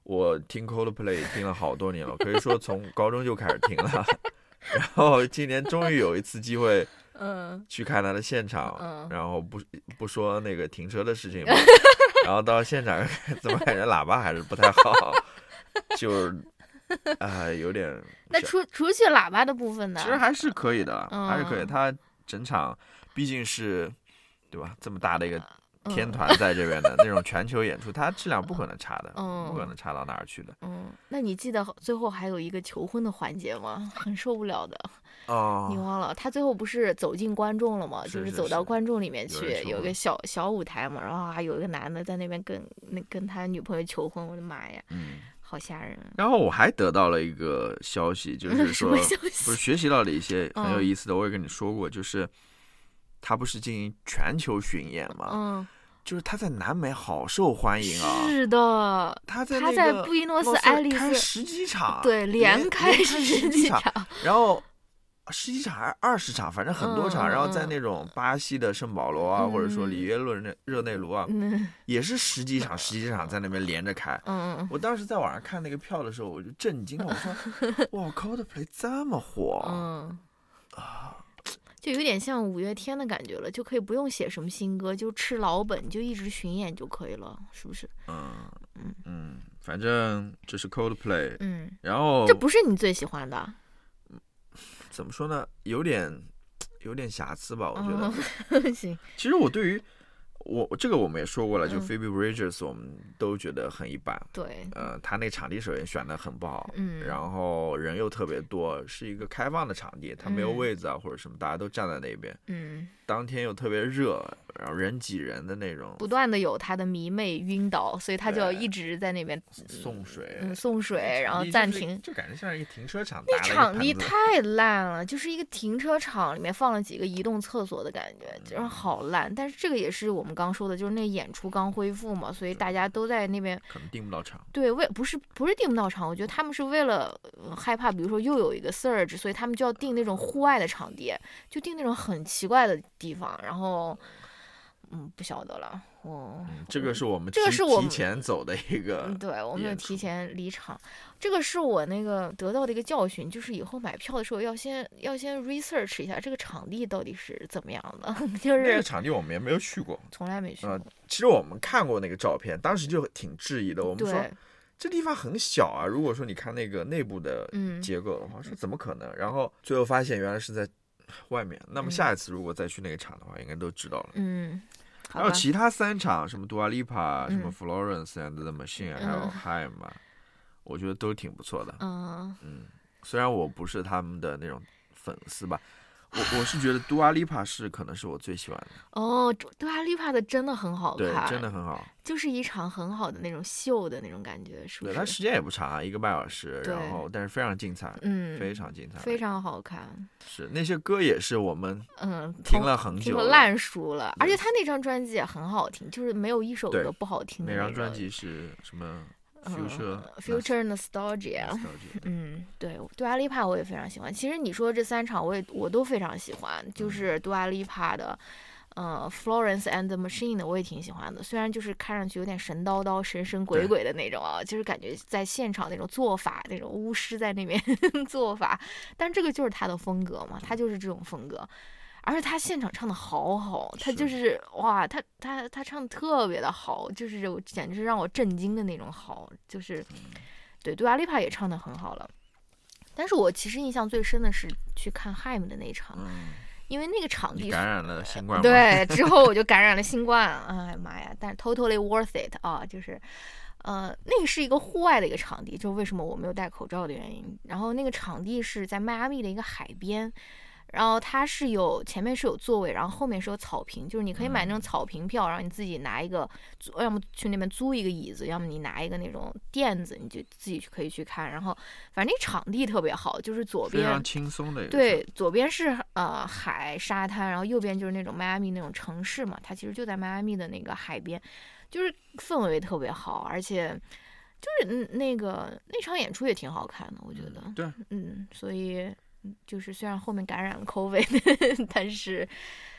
我听 Coldplay 听了好多年了，可以说从高中就开始听了，然后今年终于有一次机会 嗯去看他的现场，嗯然后不不说那个停车的事情嘛，然后到现场 怎么感觉喇叭还是不太好，就是啊、有点那除除去喇叭的部分呢？其实还是可以的，还是可以。嗯他整场毕竟是，对吧？这么大的一个天嗯团在这边的那种全球演出，它质量不可能差的，嗯不可能差到哪儿去的。嗯，那你记得最后还有一个求婚的环节吗？很受不了的，哦你哦，忘了？他最后不是走进观众了吗？就是是是是走到观众里面去有个小小舞台嘛，然后还有一个男的在那边跟那跟他女朋友求婚，我的妈呀，嗯。好吓人啊！然后我还得到了一个消息，就 是什说不是？学习到了一些很有嗯意思的，我也跟你说过，就是他不是进行全球巡演吗，嗯，就是他在南美好受欢迎啊，是的，他在他在那个布宜诺斯艾利斯，开十几场，对，连连开连十几场，然后十几场还是二十场，反正很多场，然后在嗯。那种巴西的圣保罗啊，或者说里约热内热内卢啊，嗯。也是十几场十几场在那边连着开。嗯嗯我当时在网上看那个票的时候，我就震惊了，我说：“哇，Coldplay 这么火！”嗯，就有点像五月天的感觉了，就可以不用写什么新歌，就吃老本，就一直巡演就可以了，是不是？嗯嗯嗯，反正这是 Coldplay，嗯，然后这不是你最喜欢的，怎么说呢，有点有点瑕疵吧，我觉得。嗯 行，其实我对于我这个我们也说过了，就嗯 Phoebe Bridgers 我们都觉得很一般。对，呃，他那场地首先选的很不好，嗯然后人又特别多，是一个开放的场地，他没有嗯位子啊或者什么，大家都站在那边。嗯，当天又特别热，然后人挤人的那种，不断的有他的迷妹晕倒，所以他就要一直在那边送水，嗯送水，然后暂停。就感觉像一个停车场，那场地太烂了，就是一个停车场里面放了几个移动厕所的感觉，嗯就是好烂。但是这个也是我们刚说的，就是那演出刚恢复嘛，所以大家都在那边可能订不到场。对，为不是不是订不到场，我觉得他们是为了、呃害怕，比如说又有一个 surge，所以他们就要订那种户外的场地，就订那种很奇怪的地方，然后。嗯，不晓得了，我嗯，这个是我们这个是我们提前走的一个嗯，对，我们有提前离场，这个是我那个得到的一个教训，就是以后买票的时候要先要先 research 一下这个场地到底是怎么样的，就是那个场地我们也没有去过。从来没去呃过。其实我们看过那个照片，当时就挺质疑的。我们说，这地方很小啊，如果说你看那个内部的嗯结构的话，说怎么可能？然后最后发现原来是在外面。那么嗯下一次如果再去那个场的话，应该都知道了。嗯，好还有，其他三场，什么 Dua Lipa、什么嗯。Florence and the Machine，、还有嗯。Haim 啊，我觉得都挺不错的。嗯。嗯，虽然我不是他们的那种粉丝吧，我我是觉得 Dua Lipa 是可能是我最喜欢的，哦，对啊，丽帕的真的很好对，看，真的很好。就是一场很好的那种秀的那种感觉，是不对，是？它时间也不长啊，一个半小时，然后但是非常精彩，嗯，非常精彩，非常好看，是那些歌也是我们嗯，听了很久烂熟了，而且他那张专辑也很好听，就是没有一首歌不好听的那张专辑是什么嗯 Future Future Nostalgia。嗯，对，杜阿丽帕我也非常喜欢。其实你说这三场我也我都非常喜欢，嗯就是杜阿丽帕的，呃，Florence and the Machine 的我也挺喜欢的。虽然就是看上去有点神叨叨、神神鬼鬼的那种啊，就是感觉在现场那种做法，那种巫师在那边 做法，但这个就是他的风格嘛，他就是这种风格。而且他现场唱的好好，他就是哇，他他他唱的特别的好，就是我简直是让我震惊的那种好，就是对，对阿丽帕也唱的很好了。但是我其实印象最深的是去看 Haim 的那一场，嗯，因为那个场地感染了新冠吗？，对，之后我就感染了新冠，哎呀妈呀！但是 totally worth it 啊，就是，呃，那个是一个户外的一个场地，就是为什么我没有戴口罩的原因。然后那个场地是在迈阿密的一个海边，然后它是有前面是有座位，然后后面是有草坪，就是你可以买那种草坪票，然后你自己拿一个，要么去那边租一个椅子，要么你拿一个那种垫子，你就自己去可以去看。然后反正那场地特别好，就是左边非常轻松的一个对，左边是呃海沙滩，然后右边就是那种迈阿密那种城市嘛，它其实就在迈阿密的那个海边，就是氛围特别好，而且就是嗯那个那场演出也挺好看的，我觉得，对，嗯，所以嗯就是虽然后面感染了 COVID，但是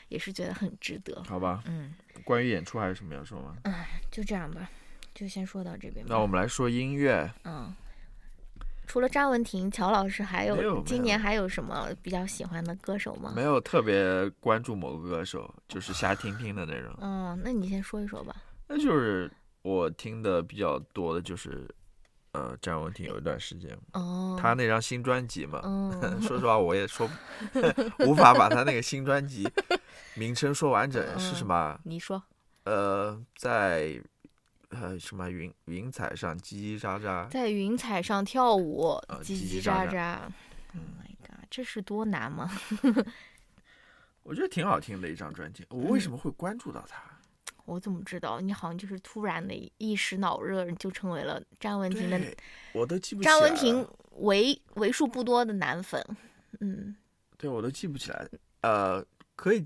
也是觉得很值得，好吧。嗯，关于演出还有什么要说吗？就这样吧，就先说到这边吧。那我们来说音乐，嗯。除了张文婷，乔老师还有有今年还有什么比较喜欢的歌手吗？没有特别关注某个歌手，就是瞎听听的那种。嗯，那你先说一说吧。那就是我听的比较多的就是，呃，詹雯婷有一段时间，哦，她那张新专辑嘛，嗯，说实话我也说无法把她那个新专辑名称说完整是什么？你说，呃，在呃什么云云彩上叽叽喳喳，在云彩上跳舞，呃叽叽喳喳。Oh my god，这是多难吗？我觉得挺好听的一张专辑。我为什么会关注到她？我怎么知道？你好像就是突然的一时脑热，就成为了詹雯婷的对，我都记不起来了。詹雯婷为为数不多的男粉。嗯，对我都记不起来。呃，可以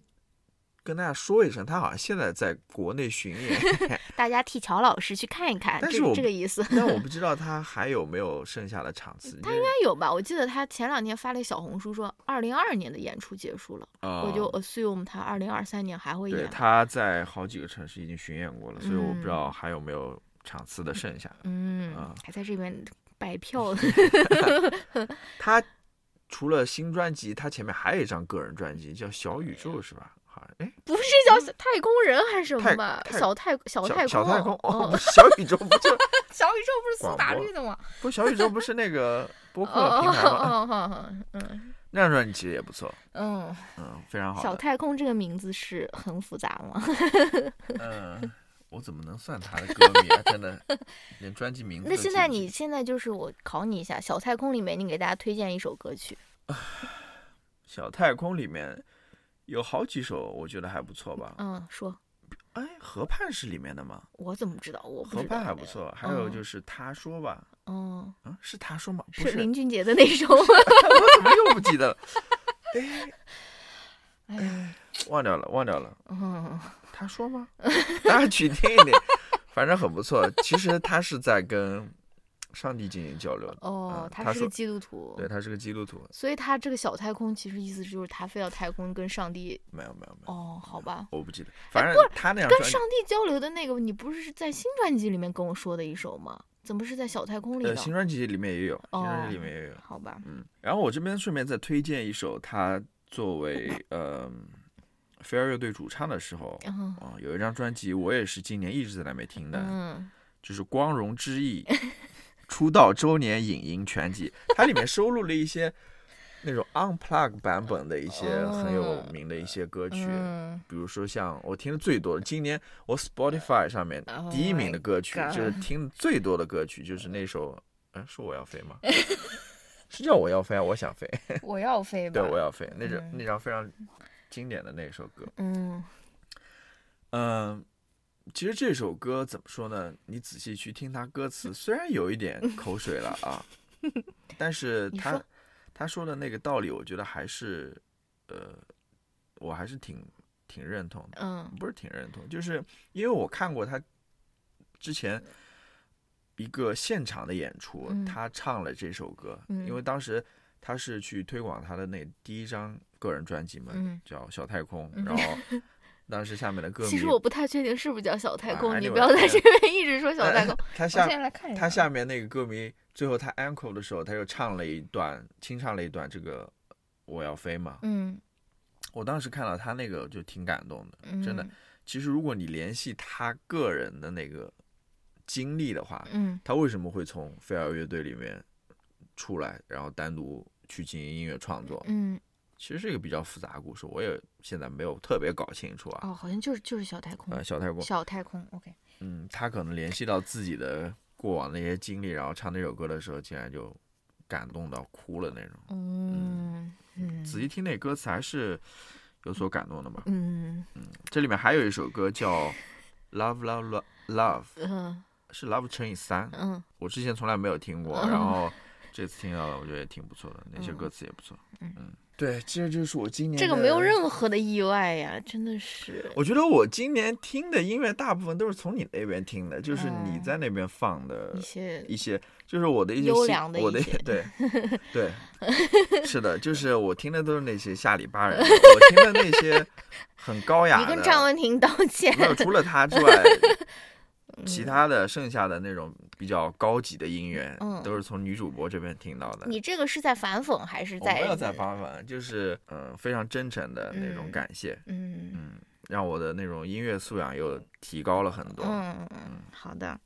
跟大家说一声，他好像现在在国内巡演，大家替乔老师去看一看，这但是我这个意思。但我不知道他还有没有剩下的场次。他应应该有吧？我记得他前两天发了一小红书说，二零二年的演出结束了，我就 assume 他二零二三年还会演。他在好几个城市已经巡演过了，所以我不知嗯道还有没有场次的剩下。嗯啊，还在这边白 票。他除了新专辑，他前面还有一张个人专辑叫《小宇宙》，是吧？好像哎，不是叫太空人还是什么吧？小太小太空，小太空小宇宙不就 小宇宙不是苏打绿的吗？不是小宇宙不是那个 播客哦平台吗？哦哦哦，嗯 那张专辑其实也不错，嗯，嗯，非常好。小太空这个名字是很复杂吗？嗯，我怎么能算他的歌迷啊？真的，连专辑名字那现在你现在就是我考你一下，小太空里面你给大家推荐一首歌曲。小太空里面有好几首，我觉得还不错吧。嗯，说，哎，河畔是里面的吗？我怎么知道？我不河畔还不错，还有就是他说吧，嗯，啊，是他说吗？不是是，林俊杰的那首。我怎么又不记得了？哎哎，忘掉了，忘掉了。嗯他说吗？大家去听一听，反正很不错。其实他是在跟上帝进行交流的。哦，嗯他是个基督徒，对，他是个基督徒。所以他这个小太空其实意思就是他飞到太空跟上帝。没有没有没有，哦，好吧，我不记得。反正他那张专跟上帝交流的那个，你不是在新专辑里面跟我说的一首吗？怎么是在小太空里呃的？新专辑里面也有，新专哦辑里面也有。好吧，嗯，然后我这边顺便再推荐一首他作为呃飞儿乐队主唱的时候嗯啊、有一张专辑我也是今年一直在那边听的，嗯就是《光荣之翼》出道周年影音全集，它里面收录了一些那种 unplug 版本的一些很有名的一些歌曲。嗯，比如说像我听的最多的，今年我 Spotify 上面 Oh 第一名的歌曲就是听最多的歌曲就是那首，嗯，是我要飞吗？是叫我要飞啊，我想飞。我要飞吧。对，我要飞，那张嗯那张非常经典的那首歌。嗯嗯，其实这首歌怎么说呢？你仔细去听它歌词，虽然有一点口水了啊，但是他说他说的那个道理，我觉得还是呃，我还是挺挺认同的。嗯不是挺认同，就是因为我看过他之前一个现场的演出，嗯他唱了这首歌，嗯因为当时他是去推广他的那第一张个人专辑嘛，嗯叫《小太空》，嗯然后当时下面的歌迷，其实我不太确定是不是叫小太空，啊你不要在这边一直说小太空。他下来看一下，他下面那个歌迷最后他 encore 的时候，他又唱了一段清唱了一段这个我要飞嘛，嗯我当时看到他那个就挺感动的，嗯，真的。其实如果你联系他个人的那个经历的话，嗯他为什么会从飞儿乐队里面出来，然后单独去进行音乐创作？嗯其实是一个比较复杂的故事，我也现在没有特别搞清楚啊。哦，好像就是就是小太空呃，，小太空，小太空，OK。嗯，他可能联系到自己的过往那些经历，然后唱那首歌的时候，竟然就感动到哭了那种。嗯嗯仔细听那歌词还是有所感动的吧。嗯嗯这里面还有一首歌叫《Love Love Love Love》，嗯是 Love 乘以三，嗯我之前从来没有听过，嗯然后这次听到了，我觉得也挺不错的，那些嗯歌词也不错。嗯对，这就是我今年这个没有任何的意外呀，真的是。我觉得我今年听的音乐大部分都是从你那边听的，就是你哦在那边放的一些一些，就是我的一些优良的我的对 对，是的，就是我听的都是那些下里巴人，我听的那些很高雅的。你跟张文婷道歉。没有，除了他之外，嗯其他的剩下的那种比较高级的音乐，嗯都是从女主播这边听到的。你这个是在反讽还是在？我没有在反讽，就是嗯、呃非常真诚的那种嗯感谢，嗯嗯，让我的那种音乐素养又提高了很多。嗯嗯，好的。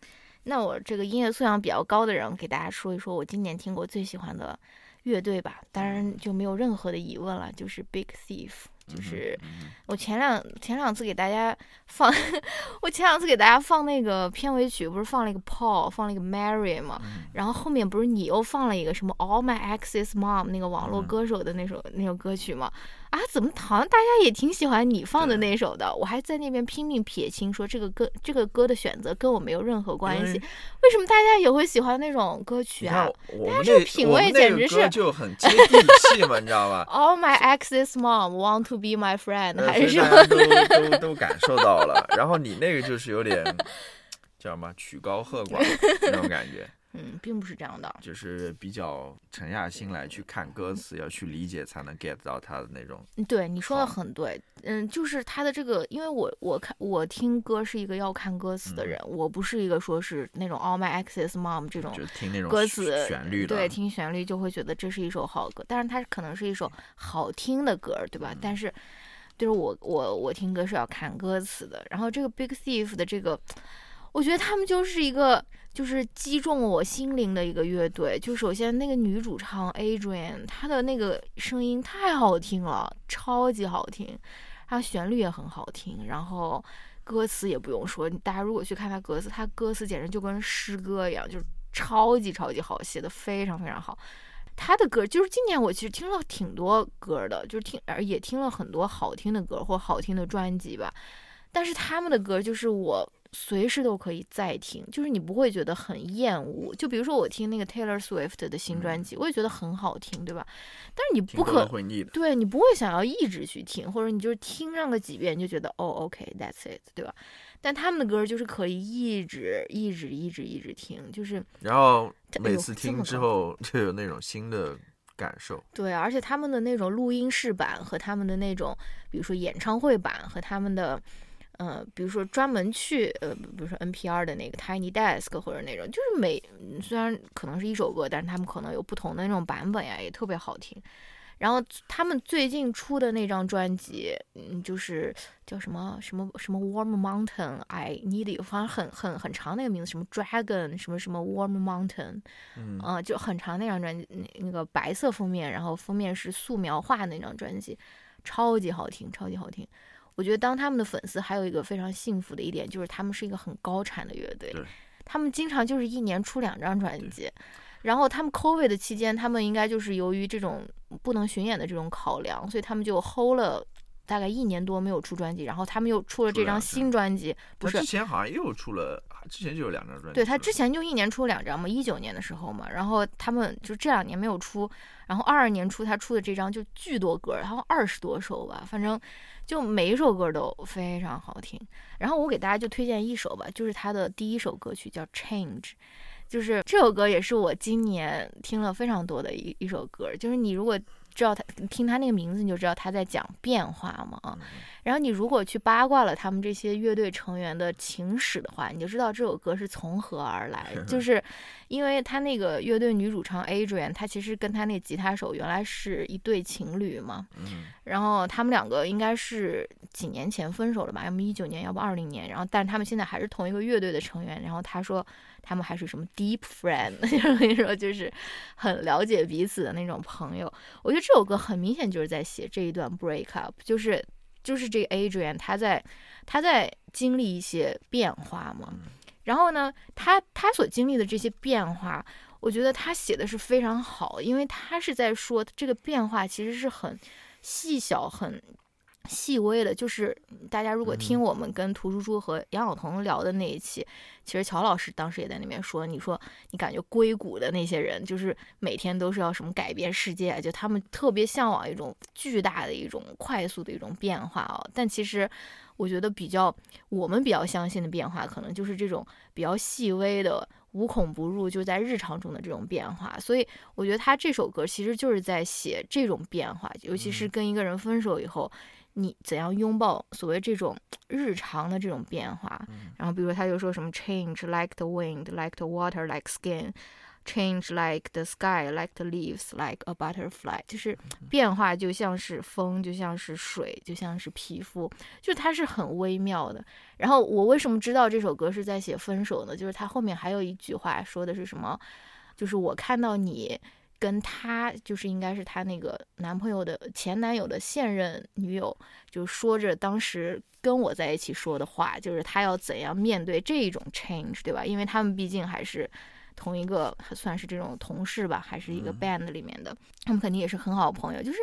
那我这个音乐素养比较高的人，给大家说一说我今年听过最喜欢的乐队吧。当然就没有任何的疑问了，就是 Big Thief。就是嗯我前两前两次给大家放，我前两次给大家放那个片尾曲，不是放了一个 Paul，放了一个 Mary 嘛，嗯然后后面不是你又放了一个什么 All My Exes Mom 那个网络嗯歌手的那首、那首歌曲嘛？啊，怎么好像大家也挺喜欢你放的那首的？我还在那边拼命撇清说这个歌这个歌的选择跟我没有任何关系。为为什么大家也会喜欢那种歌曲啊我们这个品味简直是就很接地气嘛，你知道吧？？All My Exes Mom Want to Be My Friend 呃还是都都都感受到了，然后你那个就是有点 叫什么曲高和寡那种感觉，嗯，并不是这样的。就是比较沉下心来去看歌词，要去理解才能 get 到他的那种。嗯对你说的很对，嗯，就是他的这个，因为我我看我听歌是一个要看歌词的嗯人，我不是一个说是那种 All My Exes Mom 这种就听那种歌词旋律的，对，听旋律就会觉得这是一首好歌，但是它可能是一首好听的歌，对吧？嗯但是就是我我我听歌是要看歌词的，然后这个 Big Thief 的这个，我觉得他们就是一个就是击中我心灵的一个乐队。就首先那个女主唱 Adrian，她的那个声音太好听了，超级好听，她旋律也很好听，然后歌词也不用说，大家如果去看她歌词，她歌词简直就跟诗歌一样，就是超级超级好，写的非常非常好。他的歌就是今年我其实听了挺多歌的，就是听而也听了很多好听的歌或好听的专辑吧。但是他们的歌就是我随时都可以再听，就是你不会觉得很厌恶。就比如说我听那个 Taylor Swift 的新专辑，我也觉得很好听，对吧？但是你不可了会腻的。对你不会想要一直去听，或者你就是听上个几遍你就觉得哦，OK，that's、it，对吧？但他们的歌就是可以一直一直一直一直听，就是然后每次听之后就有那种新的感受。对，而且他们的那种录音室版和他们的那种，比如说演唱会版和他们的，呃，比如说专门去呃，比如说 NPR 的那个 Tiny Desk 或者那种，就是每嗯虽然可能是一首歌，但是他们可能有不同的那种版本呀，也特别好听。然后他们最近出的那张专辑，嗯，就是叫什么什么什么 Warm Mountain，I Need You，反正很很很长那个名字，什么 Dragon，什么什么 Warm Mountain，嗯啊、就很长那张专辑，那那个白色封面，然后封面是素描画那张专辑，超级好听，超级好听。我觉得当他们的粉丝还有一个非常幸福的一点，就是他们是一个很高产的乐队，他们经常就是一年出两张专辑。然后他们 COVID 的期间，他们应该就是由于这种不能巡演的这种考量，所以他们就 hold 了大概一年多没有出专辑，然后他们又出了这张新专辑，不是之前好像又出了，之前就有两张专辑。对他之前就一年出两张嘛，一九年的时候嘛，然后他们就这两年没有出，然后二二年出他出的这张就巨多歌，然后二十多首吧，反正就每一首歌都非常好听。然后我给大家就推荐一首吧，就是他的第一首歌曲叫《Change》，就是这首歌也是我今年听了非常多的一一首歌，就是你如果知道他听他那个名字，你就知道他在讲变化嘛啊。然后你如果去八卦了他们这些乐队成员的情史的话，你就知道这首歌是从何而来。就 是因为他那个乐队女主唱 Adrian，她其实跟他那吉他手原来是一对情侣嘛。嗯然后他们两个应该是几年前分手了吧？要么一九年，要不二零年。然后，但是他们现在还是同一个乐队的成员。然后他说他们还是什么 deep friend，就是说就是很了解彼此的那种朋友。我觉得这首歌很明显就是在写这一段 break up，就是就是这个 Adrian 他在他在经历一些变化嘛。然后呢，他他所经历的这些变化，我觉得他写的是非常好，因为他是在说这个变化其实是很细小、很细微的。就是大家如果听我们跟涂叔叔和杨晓彤聊的那一期，其实乔老师当时也在那边说，你说你感觉硅谷的那些人，就是每天都是要什么改变世界，就他们特别向往一种巨大的一种快速的一种变化哦。但其实我觉得比较我们比较相信的变化，可能就是这种比较细微的。无孔不入，就在日常中的这种变化，所以我觉得他这首歌其实就是在写这种变化，尤其是跟一个人分手以后，你怎样拥抱所谓这种日常的这种变化。然后比如他就说什么 change like the wind, like the water, like skin。Change like the sky, like the leaves, like a butterfly，就是变化就像是风，就像是水，就像是皮肤，就它是很微妙的。然后我为什么知道这首歌是在写分手呢？就是它后面还有一句话说的是什么？就是我看到你跟他，就是应该是他那个男朋友的前男友的现任女友，就说着当时跟我在一起说的话，就是他要怎样面对这一种 change，对吧？因为他们毕竟还是。同一个算是这种同事吧，还是一个 band 里面的，他们肯定也是很好的朋友。就是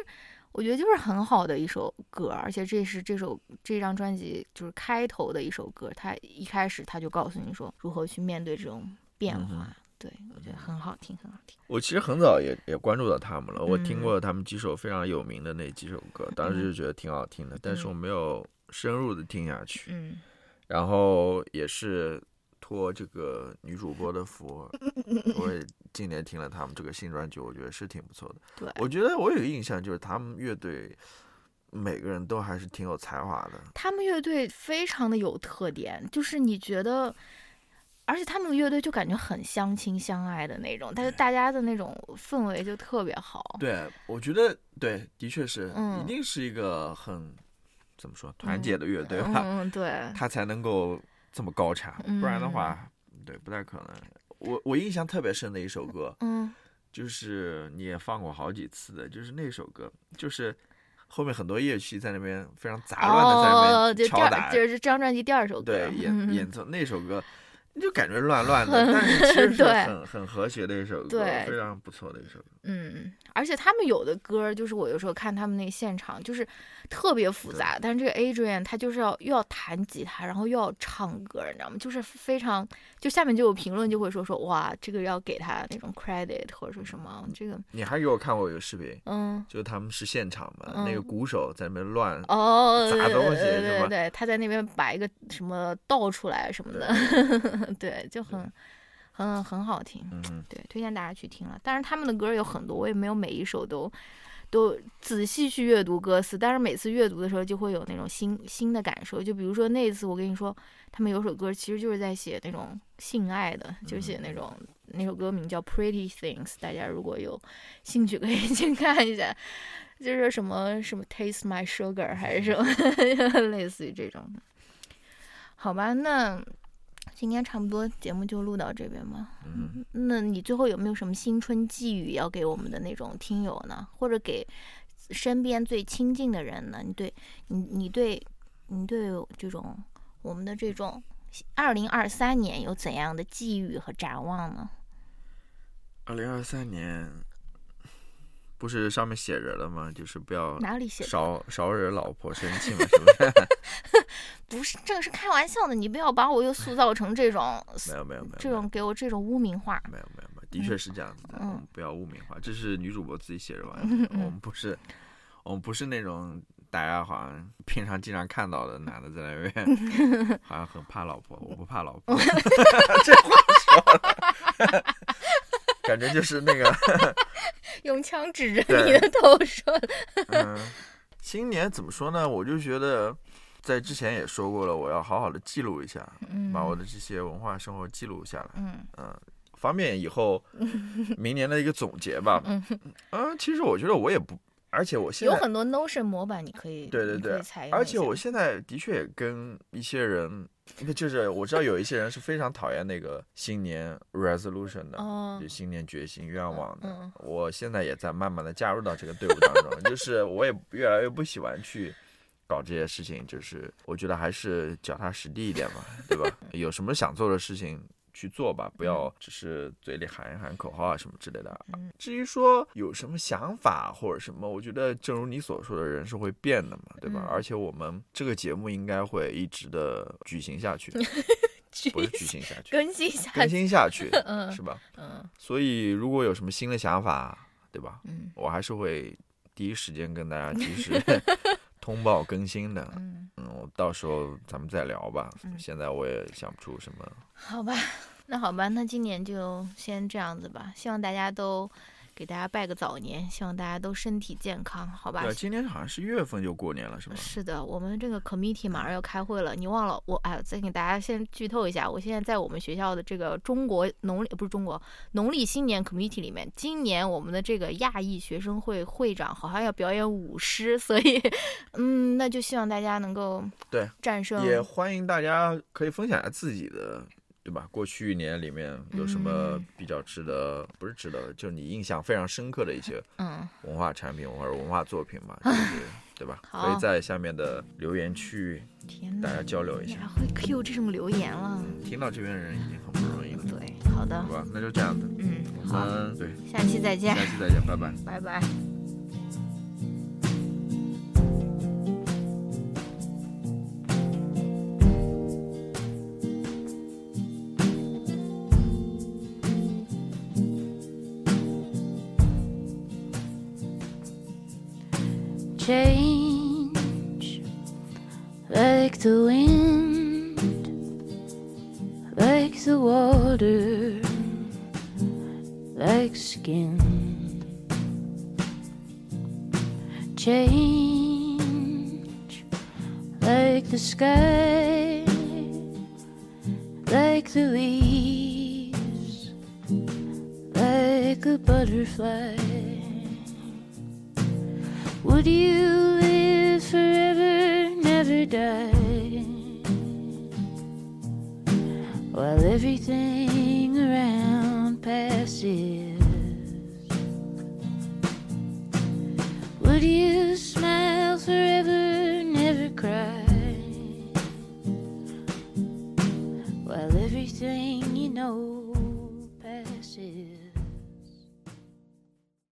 我觉得就是很好的一首歌，而且这是这首这张专辑就是开头的一首歌。他一开始他就告诉你说如何去面对这种变化。对我觉得很好听，很好听。我其实很早也也关注到他们了，我听嗯过他们几首非常有名的那几首歌，当时就觉得挺好听的，但是我没有深入的听下去。嗯，然后也是托这个女主播的福，我也 今年听了他们这个新专辑，我觉得是挺不错的。对，我觉得我有个印象，就是他们乐队每个人都还是挺有才华的。他们乐队非常的有特点，就是你觉得。而且他们乐队就感觉很相亲相爱的那种，但是大家的那种氛围就特别好。对，我觉得对，的确是，嗯。一定是一个很怎么说团结的乐队吧，对，他才能够这么高产，不然的。话，对，不太可能。我我印象特别深的一首歌，嗯就是你也放过好几次的，就是那首歌，就是后面很多乐器在那边非常杂乱的在那边敲打，就是这张专辑第二首歌，对，演嗯演奏那首歌，就感觉乱乱的，但是其实 是很很和谐的一首歌，对非常不错的一首歌。嗯，而且他们有的歌，就是我有时候看他们那个现场，就是特别复杂。但是这个 Adrian 他就是要又要弹吉他，然后又要唱歌，你知道吗？就是非常，就下面就有评论就会说说哇，这个要给他那种 credit 或者说什么这个，你还给我看过一个视频，嗯。就是他们是现场嘛，嗯那个鼓手在那边乱，哦，砸东西对对，他在那边把一个什么倒出来什么的，对，就很很很好听。嗯，对，推荐大家去听了。但是他们的歌有很多，我也没有每一首都都仔细去阅读歌词，但是每次阅读的时候就会有那种新新的感受。就比如说那次我跟你说，他们有首歌其实就是在写那种性爱的，就写那种那首歌名叫《Pretty Things》，大家如果有兴趣可以 去看一下。就是什么什么 Taste My Sugar 还是什么，类似于这种的。好吧，那今天差不多节目就录到这边吧。嗯那你最后有没有什么新春寄语要给我们的那种听友呢？或者给身边最亲近的人呢？你对你你对你对这种我们的这种二零二三年有怎样的寄语和展望呢？二零二三年不是上面写着了吗？就是不要哪里写？少 少惹老婆生气嘛，是不是？不是，这个是开玩笑的，你不要把我又塑造成这种 没有没有没有，这种给我这种污名化。没有没有没有，的确是这样子的，嗯我们不要污名化，这是女主播自己写着玩的，我们不是我们不是那种大家好像平常经常看到的男的在那边好像很怕老婆，我不怕老婆，这话说的，感觉就是那个 用枪指着你的头说，嗯，新年怎么说呢？我就觉得。在之前也说过了，我要好好的记录一下，嗯把我的这些文化生活记录下来。嗯嗯，方便以后 明年的一个总结吧。嗯嗯，其实我觉得我也不，而且我现在有很多 Notion 模板，你可以对对对采，用而且我现在的确也跟一些人，就是我知道有一些人是非常讨厌那个新年 resolution 的。哦就新年决心愿望的，嗯我现在也在慢慢的加入到这个队伍当中，就是我也越来越不喜欢去搞这些事情，就是我觉得还是脚踏实地一点嘛，对吧？有什么想做的事情去做吧，不要只是嘴里喊一喊口号啊什么之类的。嗯至于说有什么想法或者什么，我觉得正如你所说的，人是会变的嘛，对吧？嗯而且我们这个节目应该会一直的举行下去，不是举行下去，更新下去更新下去，嗯是吧？嗯所以如果有什么新的想法，对吧？嗯我还是会第一时间跟大家及时 通报更新的。嗯，嗯，我到时候咱们再聊吧。嗯现在我也想不出什么。好吧，那好吧，那今年就先这样子吧。希望大家都给大家拜个早年，希望大家都身体健康，好吧对，？今年好像是一月份就过年了，是吧？是的，我们这个 committee 马上要开会了，你忘了我哎，再给大家先剧透一下，我现在在我们学校的这个中国农历不是中国农历新年 committee 里面，今年我们的这个亚裔学生会会长好像要表演舞狮，所以 嗯，那就希望大家能够对战胜也欢迎大家可以分享一下自己的，对吧？过去一年里面有什么嗯比较值得，不是值得，就是你印象非常深刻的一些 嗯文化产品或者文化作品嘛，就是对吧？好可以在下面的留言区大，家交流一下你还。会 Q 这种留言了？听到这边的人已经很不容易了，对，好的好，吧？那就这样子，嗯，我，们对，下期再见下，期再见，拜拜。拜拜。Sky, like the leaves, like a butterfly. Would you live forever, never die? While everything